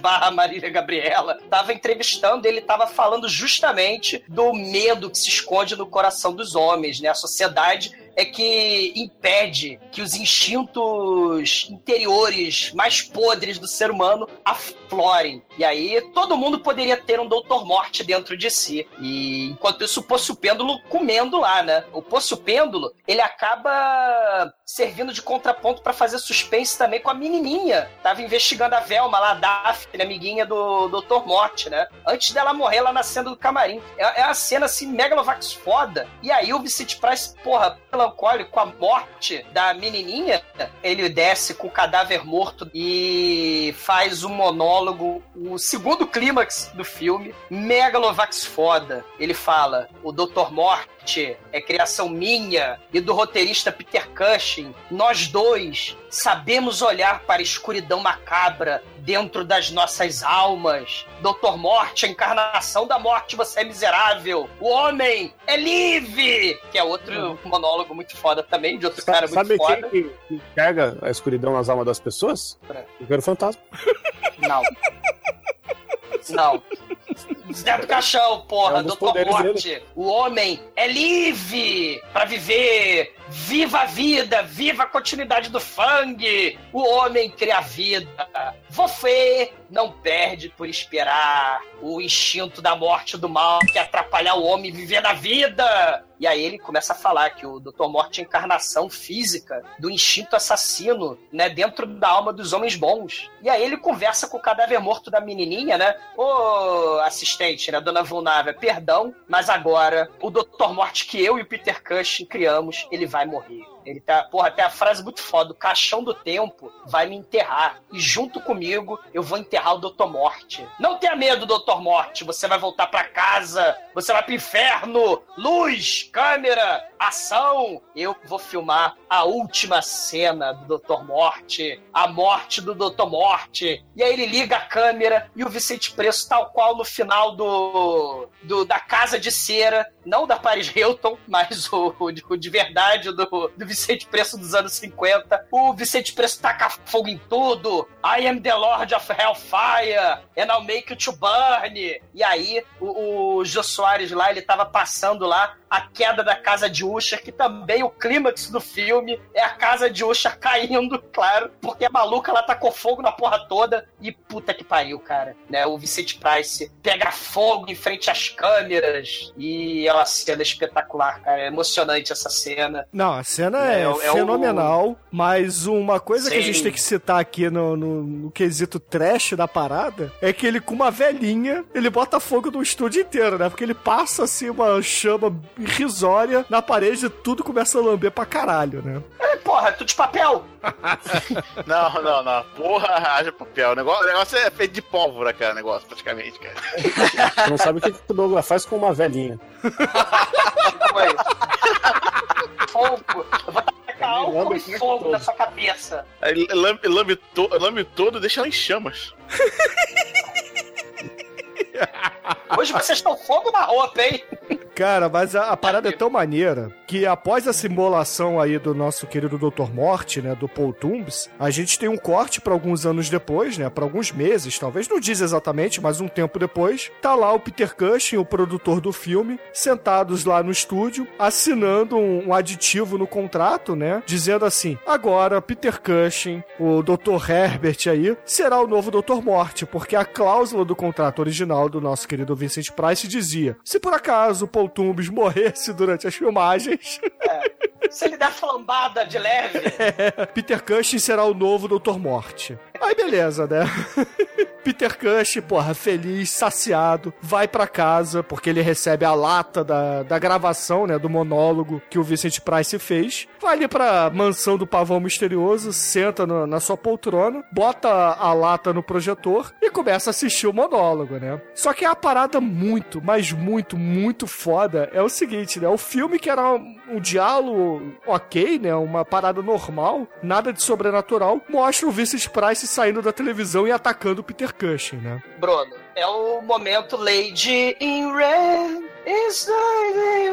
barra Marília Gabriela tava entrevistando, ele tava falando justamente do medo que se esconde no coração dos homens, né? A sociedade é que impede que os instintos interiores mais podres do ser humano aflorem. E aí todo mundo poderia ter um Doutor Morte dentro de si. E enquanto isso, o Poço Pêndulo comendo lá, né? O Poço Pêndulo, ele acaba servindo de contraponto pra fazer suspense também com a menininha. Tava investigando a Velma lá, a Daphne, amiguinha do Doutor Morte, né? Antes dela morrer lá na cena do camarim. É, é uma cena assim, megalovax foda. E aí o Vicente Price, porra, melancólico com a morte da menininha, ele desce com o cadáver morto e faz um monólogo, o segundo clímax do filme, megalovax foda. Ele fala: "O Dr. Morte é criação minha e do roteirista Peter Cushing. Nós dois sabemos olhar para a escuridão macabra dentro das nossas almas. Doutor Morte, a encarnação da morte, você é miserável. O homem é livre! Que é outro monólogo muito foda também, de outro cara muito Sabe foda. quem que, enxerga a escuridão nas almas das pessoas? O Quero Fantasma. Não. Não. Dentro do caixão, porra, É um Doutor Morte. O homem é livre pra viver. Viva a vida, viva a continuidade do Fang. O homem cria a vida. Você não perde por esperar o instinto da morte do mal que atrapalhar o homem viver na vida. E aí ele começa a falar que o Dr. Morte é a encarnação física do instinto assassino, né, dentro da alma dos homens bons. E aí ele conversa com o cadáver morto da menininha, né? Ô, assistente, né, dona Vulnável, perdão, mas agora o Dr. Morte que eu e o Peter Cushing criamos, ele vai morrer. Ele tá, porra, tem a frase muito foda: o caixão do tempo vai me enterrar. E junto comigo eu vou enterrar o Dr. Morte. Não tenha medo, Dr. Morte. Você vai voltar pra casa. Você vai pro inferno. Luz, câmera, ação. Eu vou filmar a última cena do Dr. Morte. A morte do Dr. Morte. E aí ele liga a câmera e o Vicente Preço, tal qual no final do, do da Casa de Cera, não da Paris Hilton, mas o, o de verdade do, do Vicente Preço dos anos 50. O Vicente Preço taca fogo em tudo. I am the Lord of Hellfire, and I'll make you to burn. E aí, o, o Jô Soares lá, ele tava passando lá a queda da casa de Usher, que também o clímax do filme é a casa de Usher caindo, claro, porque a maluca ela tacou fogo na porra toda e puta que pariu, cara. Né? O Vicente Price pega fogo em frente às câmeras e é uma cena espetacular, cara. É emocionante essa cena. Não, a cena é, É, é o- fenomenal, mas uma coisa que a Sim. gente tem que citar aqui no, no, no quesito trash da parada é que ele, com uma velhinha, ele bota fogo no estúdio inteiro, né? Porque ele passa assim uma chama irrisória na parede e tudo começa a lamber pra caralho, né? É, porra, tudo de papel. Não, não, não. Porra, haja papel. O negócio, o negócio é feito de pólvora, cara, o negócio, praticamente, cara. Você não sabe o que, que o Douglas faz com uma velhinha. Foi. Fogo. Eu vou tacar Taca álcool e fogo na sua cabeça. Aí lambe, lambe, to, lambe todo e deixa ela em chamas. Hoje vocês estão fogo na roupa, hein? Cara, mas a, a parada é tão maneira que após a simulação aí do nosso querido Dr. Morte, né, do Paul Toombs, a gente tem um corte para alguns anos depois, né, para alguns meses, talvez não diz exatamente, mas um tempo depois, tá lá o Peter Cushing, o produtor do filme, sentados lá no estúdio, assinando um, um aditivo no contrato, né, dizendo assim: "Agora Peter Cushing, o Dr. Herbert aí, será o novo Dr. Morte, porque a cláusula do contrato original do nosso querido Vincent Price dizia: se por acaso o Paul Tumbes morresse durante as filmagens. É. Se ele der flambada de leve. É, Peter Cushing será o novo Dr. Morte. Aí beleza, né? Peter Cushing, porra, feliz, saciado, vai para casa, porque ele recebe a lata da, da gravação, né, do monólogo que o Vincent Price fez. Vai ali pra mansão do pavão misterioso, senta no, na sua poltrona, bota a, lata no projetor e começa a assistir o monólogo, né? Só que a parada muito, mas muito, muito foda é o seguinte, né? O filme que era um, um diálogo ok, né? Uma parada normal, nada de sobrenatural, mostra o Vincent Price saindo da televisão e atacando o Peter Cushing, né? Bruno, é o momento Lady in Red. Is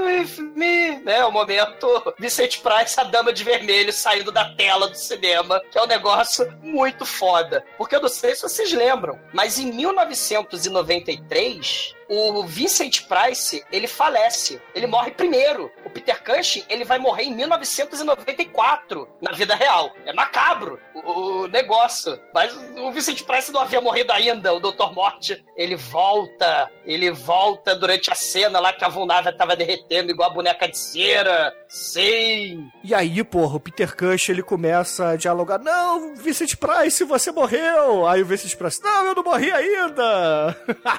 with me, né? O momento Vicente Price, a dama de vermelho, saindo da tela do cinema, que é um negócio muito foda. Porque eu não sei se vocês lembram, mas em 1993, o Vincent Price, ele falece. Ele morre primeiro. O Peter Cushing, ele vai morrer em 1994, na vida real. É macabro o, o negócio. Mas o Vincent Price não havia morrido ainda. O Dr. Morte, ele volta. Ele volta durante a cena lá que a Vulnávia tava derretendo igual a boneca de cera. Sim. E aí, porra, o Peter Cushing, ele começa a dialogar. Não, Vincent Price, você morreu. Aí o Vincent Price, não, eu não morri ainda.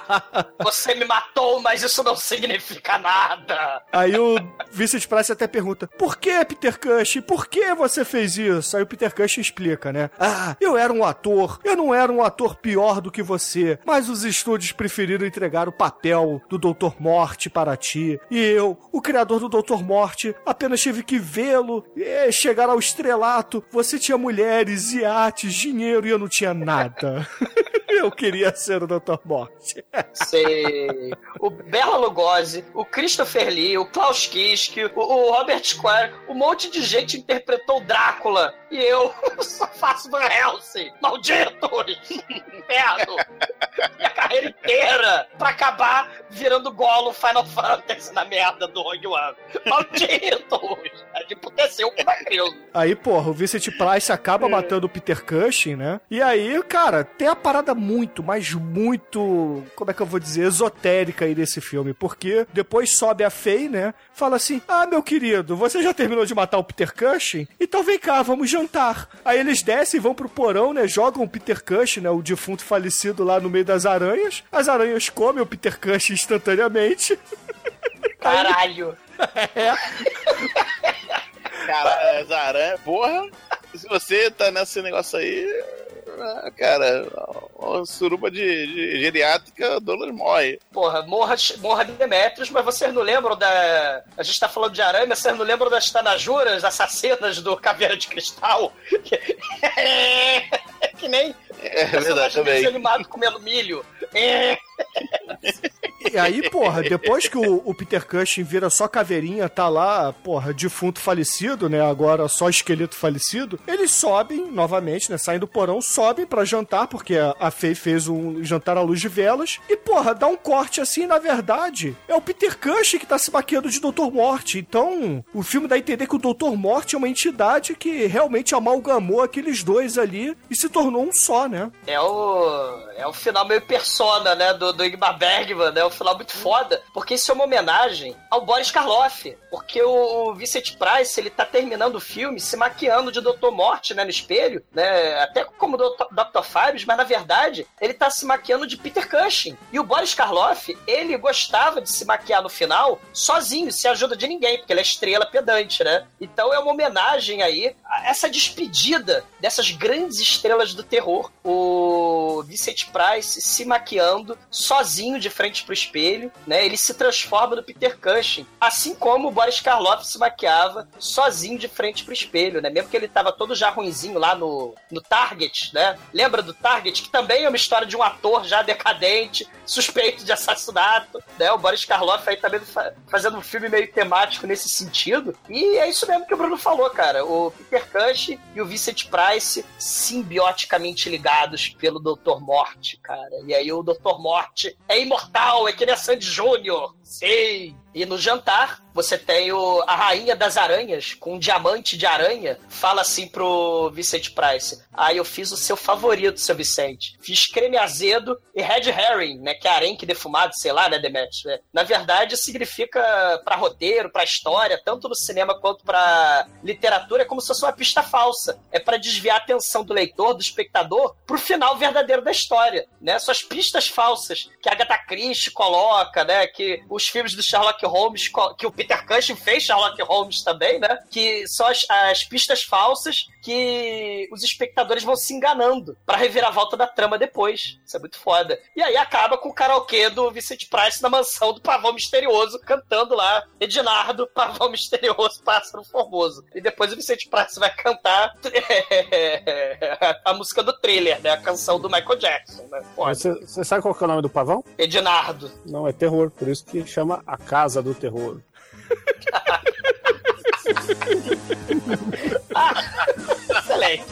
Você me matou, mas isso não significa nada. Aí o Vincent Price até pergunta: Por que, Peter Cushing? Por que você fez isso? Aí o Peter Cushing explica, né? Ah, eu era um ator. Eu não era um ator pior do que você. Mas os estúdios preferiram entregar o papel do Dr. Morte para ti. E eu, o criador do Dr. Morte, apenas tive que vê-lo eh, chegar ao estrelato. Você tinha mulheres, iates, dinheiro e eu não tinha nada. Eu queria ser o Dr. Morte. Sei. O Bela Lugosi, o Christopher Lee, o Klaus Kinski, o, o Robert Square, um monte de gente interpretou Drácula. E eu só faço Van Helsing. Malditos! Inferno! Minha carreira inteira pra acabar virando golo Final Fantasy na merda do Rogue One. Malditos! É de puteceu com a Aí, porra, o Vincent Price acaba matando o Peter Cushing, né? E aí, cara, tem a parada muito, mas muito, como é que eu vou dizer, esotérica aí desse filme, porque depois sobe a Faye, né? Fala assim: "Ah, meu querido, você já terminou de matar o Peter Cushing? Então vem cá, vamos jantar". Aí eles descem, vão pro porão, né? Jogam o Peter Cushing, né, o defunto falecido lá no meio das aranhas. As aranhas comem o Peter Cushing instantaneamente. Caralho. É. Cara, as aranhas, porra, se você tá nesse negócio aí, ah, cara, uma suruba de, de geriátrica, Douglas morre. Porra, morra, morra Demetrius, mas vocês não lembram da. A gente tá falando de aranha, mas vocês não lembram das Tanajuras, assassinas do Caveira de Cristal? É que nem. É verdade, também. animado comendo milho. É. E aí, porra, depois que o, o, Peter Cushing vira só caveirinha, tá lá, porra, defunto falecido, né? Agora só esqueleto falecido, eles sobem novamente, né? Saem do porão, sobem para jantar, porque a, a Faye fez um jantar à luz de velas. E, porra, dá um corte assim, na verdade, é o Peter Cushing que tá se maquiando de Dr. Morte. Então, o filme dá a entender que o Dr. Morte é uma entidade que realmente amalgamou aqueles dois ali e se tornou um só, né? É o. É o final meio persona, né? Do, do Igmar Bergman, né? O final muito foda, porque isso é uma homenagem ao Boris Karloff. Porque o, o Vincent Price, ele tá terminando o filme se maquiando de Dr. Morte, né? No espelho, né? Até como. Dr. Fibes, mas na verdade, ele tá se maquiando de Peter Cushing. E o Boris Karloff, ele gostava de se maquiar no final sozinho, sem ajuda de ninguém, porque ele é estrela pedante, né? Então é uma homenagem aí a essa despedida dessas grandes estrelas do terror. O Vincent Price se maquiando sozinho de frente pro espelho né? Ele se transforma no Peter Cushing, assim como o Boris Karloff se maquiava sozinho de frente pro espelho, né? Mesmo que ele tava todo já ruinzinho lá no, no Target, né? Lembra do Target? Que também é uma história de um ator já decadente, suspeito de assassinato, né? O Boris Karloff aí também fa- fazendo um filme meio temático nesse sentido. E é isso mesmo que o Bruno falou, cara. O Peter Cushing e o Vincent Price simbioticamente ligados pelo Dr. Morte, cara. E aí o Dr. Morte é imortal, é que nem a Sandy Júnior. Sim. E no jantar, você tem o, a Rainha das Aranhas, com um diamante de aranha, fala assim pro Vicente Price: Ah, eu fiz o seu favorito, seu Vicente. Fiz creme azedo e red herring, né? Que é arenque defumado, sei lá, né, Demetrius? né? Na verdade, significa pra roteiro, pra história, tanto no cinema quanto pra literatura, é como se fosse uma pista falsa. É pra desviar a atenção do leitor, do espectador, pro final verdadeiro da história, né? São as pistas falsas que a Agatha Christie coloca, né? Que os filmes do Sherlock Holmes, que o Peter Cushing fez Sherlock Holmes também, né? Que são as, as pistas falsas que os espectadores vão se enganando pra reviravolta da trama depois. Isso é muito foda. E aí acaba com o karaokê do Vicente Price na mansão do Pavão Misterioso, cantando lá Edinardo, Pavão Misterioso, Pássaro Formoso. E depois o Vicente Price vai cantar a música do trailer, né? A canção do Michael Jackson, né? Você, sabe qual é o nome do pavão? Edinardo. Não, é terror, por isso que chama a Casa do Terror. Excelente.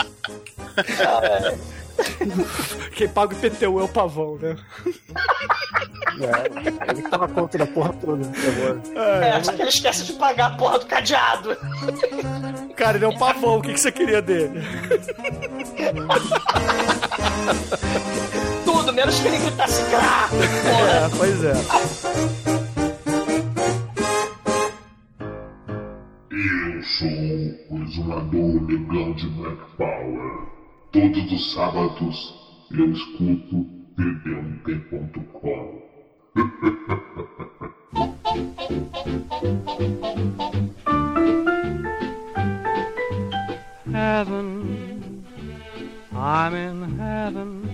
Quem paga o IPTU é o pavão, né? É, ele tava conta da porra toda do terror. É, só que ele esquece de pagar a porra do cadeado. Cara, ele é um pavão, o que, que você queria dele? Tudo, menos que ele gritasse grá. Porra. É, pois é. Eu sou o exumador legal de Black Power. Todos os sábados eu escuto td1t.com. heaven. I'm in heaven.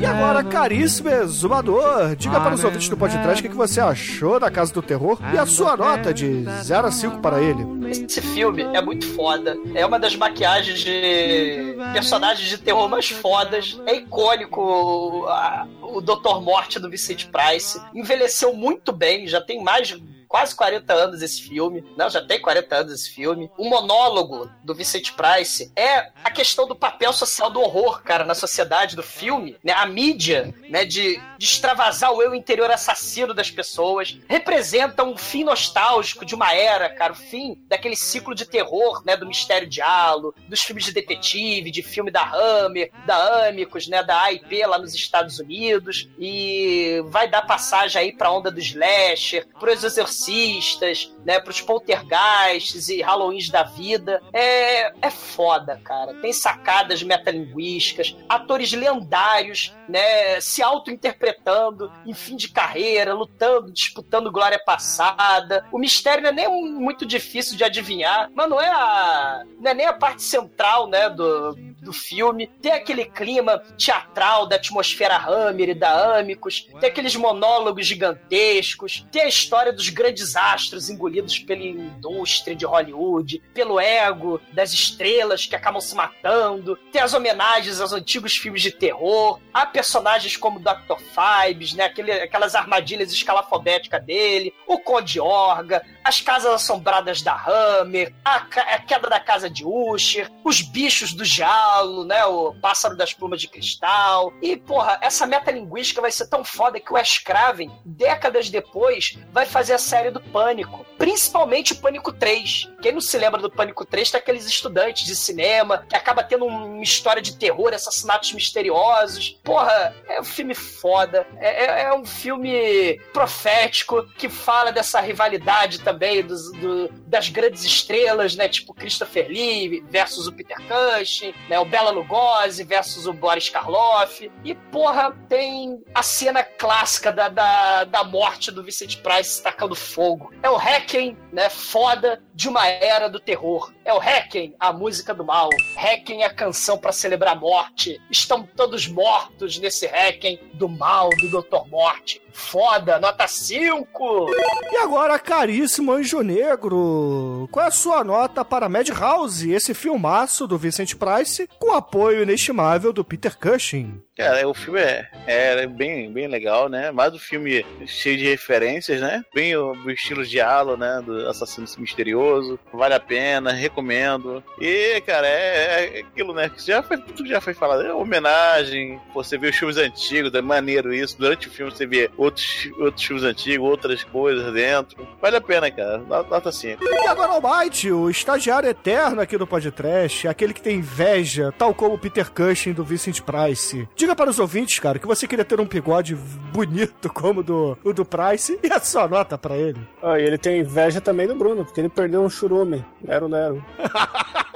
E agora, caríssimo exumador, diga para os ouvintes do podcast o que você achou da Casa do Terror e a sua nota de 0 a 5 para ele. Esse filme é muito foda. É uma das maquiagens de personagens de terror mais fodas. É icônico o, a- o Dr. Morte do Vicente Price. Envelheceu muito bem, já tem mais quase 40 anos esse filme. Não, já tem 40 anos esse filme. O monólogo do Vicente Price é a questão do papel social do horror, cara, na sociedade do filme. Né? A mídia, né, de, de extravasar o eu interior assassino das pessoas, representa um fim nostálgico de uma era, cara, o fim daquele ciclo de terror, né, do Mistério de Halo, dos filmes de detetive, de filme da Hammer, da Amicus, né, da AIP lá nos Estados Unidos, e vai dar passagem aí pra onda do slasher, pros exorcistas, né, pros poltergeists e Halloweens da vida. É, é foda, cara. Tem sacadas metalinguísticas, atores lendários, né, se auto-interpretando em fim de carreira, lutando, disputando glória passada. O mistério não é nem muito difícil de adivinhar, mas não é a não é nem a parte central, né, do, do filme. Tem aquele clima teatral da atmosfera Hammer e da Amicus, tem aqueles monólogos gigantescos, tem a história dos grandes astros engolidos pela indústria de Hollywood, pelo ego das estrelas que acabam se matando, tem as homenagens aos antigos filmes de terror, há personagens como Dr. Fibes, né, aquele, aquelas armadilhas escalafobéticas dele, o Conde Orga, as casas assombradas da Hammer, a, a queda da casa de Usher, os bichos do Jalo, né? O pássaro das plumas de cristal. E, porra, essa metalinguística vai ser tão foda que o Wes Craven, décadas depois, vai fazer a série do Pânico. Principalmente o Pânico 3. Quem não se lembra do Pânico 3 tem aqueles estudantes de cinema que acaba tendo uma história de terror, assassinatos misteriosos. Porra, é um filme foda. É, é- é um filme profético que fala dessa rivalidade também dos, do- das grandes estrelas, né? Tipo Christopher Lee versus o Peter Cushing, né? O Bela Lugosi versus o Boris Karloff. E, porra, tem a cena clássica da, da, da morte do Vicente Price tacando fogo. É o Hacken, né, foda de uma era do terror. É o Hacken, a música do mal. Hacken é a canção para celebrar a morte. Estão todos mortos nesse Hacken do mal do Dr. Morte. Foda, nota 5! E agora, caríssimo Anjo Negro, qual é a sua nota para Madhouse, esse filmaço do Vicente Price, com apoio inestimável do Peter Cushing? Cara, o filme é, é bem, bem legal, né? Mais um filme cheio de referências, né? Bem o, o estilo de Halo, né? Do assassino misterioso. Vale a pena, recomendo. E, cara, é, é aquilo, né? Que já foi, tudo já foi falado. É homenagem. Você vê os filmes antigos, é maneiro isso. Durante o filme você vê outros, outros filmes antigos, outras coisas dentro. Vale a pena, cara. Nota 5. E agora o Byte, o estagiário eterno aqui do podcast, aquele que tem inveja, tal como o Peter Cushing do Vincent Price. Diga para os ouvintes, cara, que você queria ter um bigode bonito como o do, o do Price e a sua nota para ele. Ah, e ele tem inveja também do Bruno, porque ele perdeu um churume. Lero, lero.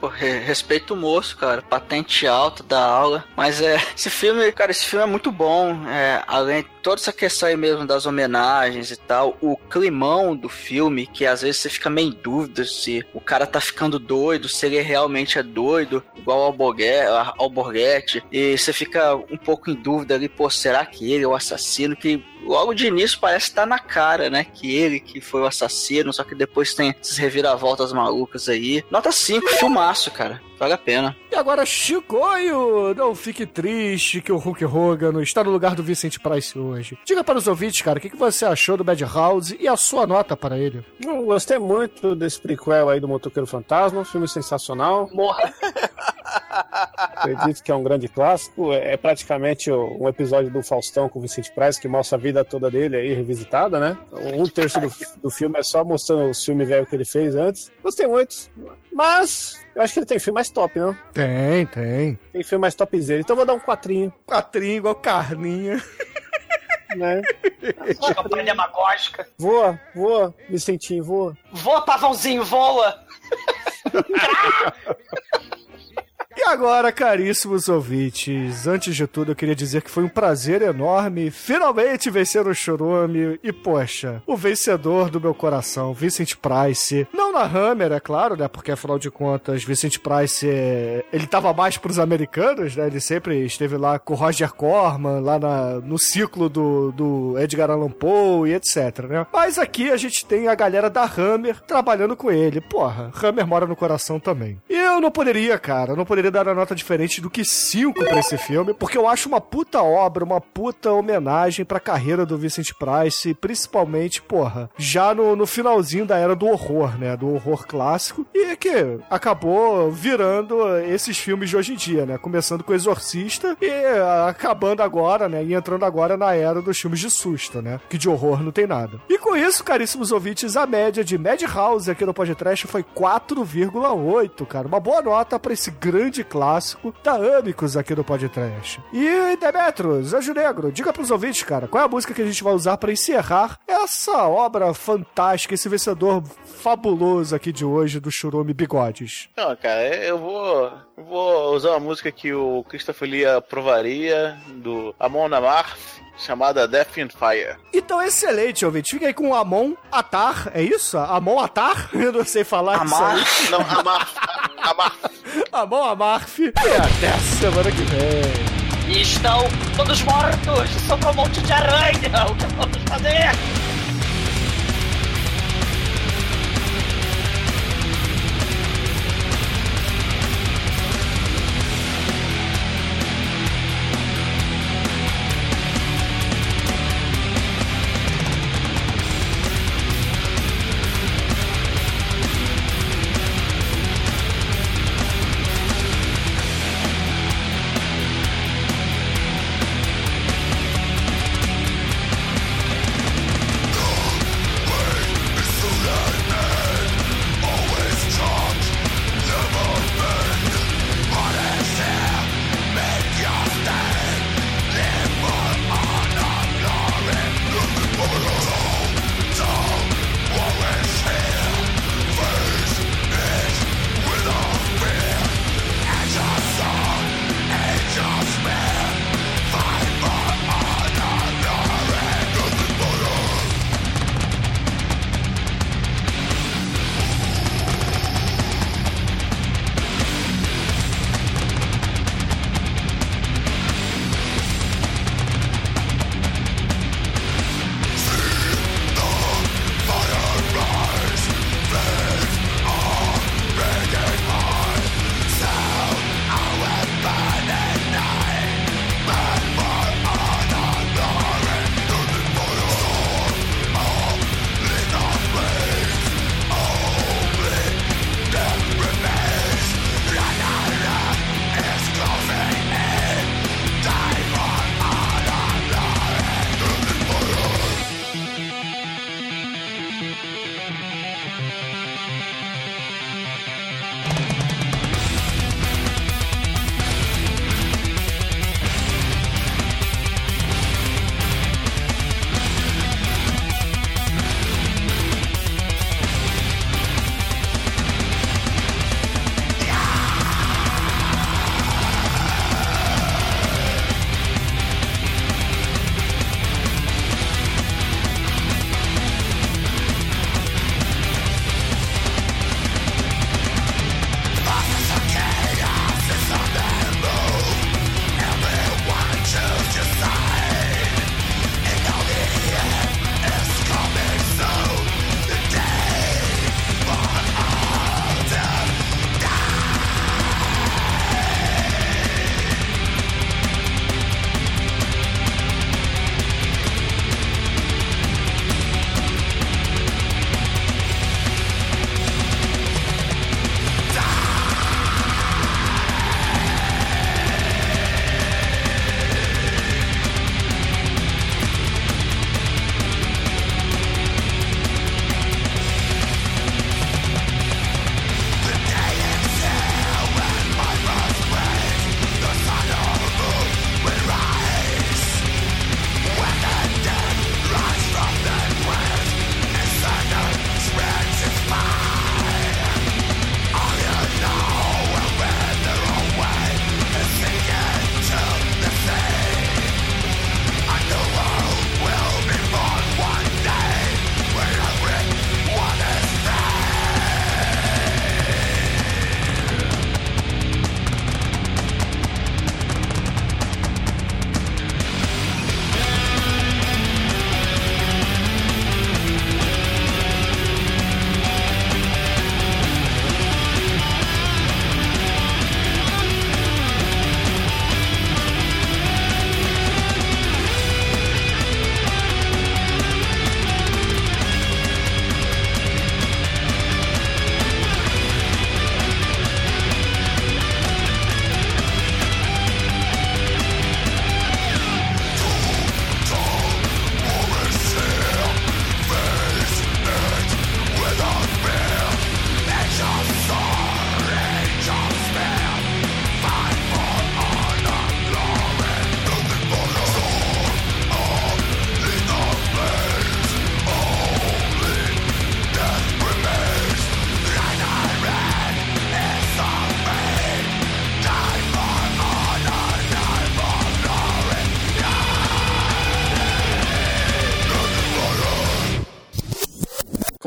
Pô, re- respeito o moço, cara. Patente alta da aula. Mas é. Esse filme, cara, esse filme é muito bom. É, além de toda essa questão aí mesmo das homenagens e tal, o climão do filme, que às vezes você fica meio em dúvida se o cara tá ficando doido, se ele realmente é doido, igual ao Borghetti. E você fica um pouco em dúvida ali, pô, será que ele é o assassino? Que logo de início parece estar na cara, né? Que ele que foi o assassino, só que depois tem essas reviravoltas malucas aí. Nota 5, filmaço, cara. Vale a pena. E agora, Chicoio, não fique triste que o Hulk Hogan está no lugar do Vicente Price hoje. Diga para os ouvintes, cara, o que que você achou do Madhouse e a sua nota para ele. Eu gostei muito desse prequel aí do Motoqueiro Fantasma, um filme sensacional. Morra. Acredito que é um grande clássico. É é praticamente um episódio do Faustão com o Vicente Price, que mostra a vida toda dele aí revisitada, né? Um terço do, do filme é só mostrando os filmes velhos que ele fez antes. Gostei muito. Mas eu acho que ele tem filme mais top, não? Tem, tem. Tem filme mais topzera. Então vou dar um quatrinho, Quatrinho igual carninha. né? Campanha demagógica. Voa, voa, Vicentinho, voa. Voa, pavãozinho, voa! E agora, caríssimos ouvintes, antes de tudo eu queria dizer que foi um prazer enorme finalmente vencer o Churume e, poxa, o vencedor do meu coração, Vincent Price. Não na Hammer, é claro, né? Porque afinal de contas, Vincent Price, é... ele tava mais pros americanos, né? Ele sempre esteve lá com o Roger Corman, lá na... no ciclo do... do Edgar Allan Poe e etc, né? Mas aqui a gente tem a galera da Hammer trabalhando com ele. Porra, Hammer mora no coração também. E eu não poderia, cara, não poderia dar uma nota diferente do que 5 pra esse filme, porque eu acho uma puta obra, uma puta homenagem pra carreira do Vincent Price, principalmente, porra, já no, no finalzinho da era do horror, né? Do horror clássico, e que acabou virando esses filmes de hoje em dia, né? Começando com Exorcista e ah, acabando agora, né? E entrando agora na era dos filmes de susto, né? Que de horror não tem nada. E com isso, caríssimos ouvintes, a média de Madhouse aqui no podcast foi 4,8, cara. Uma boa nota pra esse grande clássico da Amicus aqui no podcast. E Demetros, Anjo Negro, diga pros ouvintes, cara, qual é a música que a gente vai usar pra encerrar essa obra fantástica, esse vencedor fabuloso aqui de hoje do Churume Bigodes. Não, cara, eu vou, vou usar uma música que o Christopher Lee aprovaria, do Amon Amarth, chamada Death in Fire. Então, excelente, ouvinte. Fica aí com o Amon Atar, é isso? Amon Atar? Eu não sei falar isso aí. Não, Amarth. Amarth. Amon Amarf. E até a semana que vem. E estão todos mortos! Sobrou um monte de aranha! O que vamos fazer?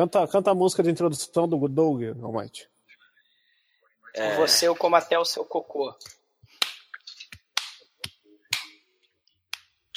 Canta, canta a música de introdução do Doug, Almighty. É. Você eu como até o seu cocô.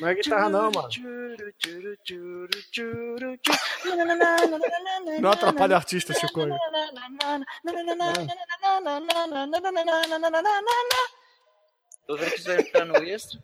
Não é guitarra, não, mano. Não atrapalha artista, Chico. Tô vendo que você vai entrar no extra.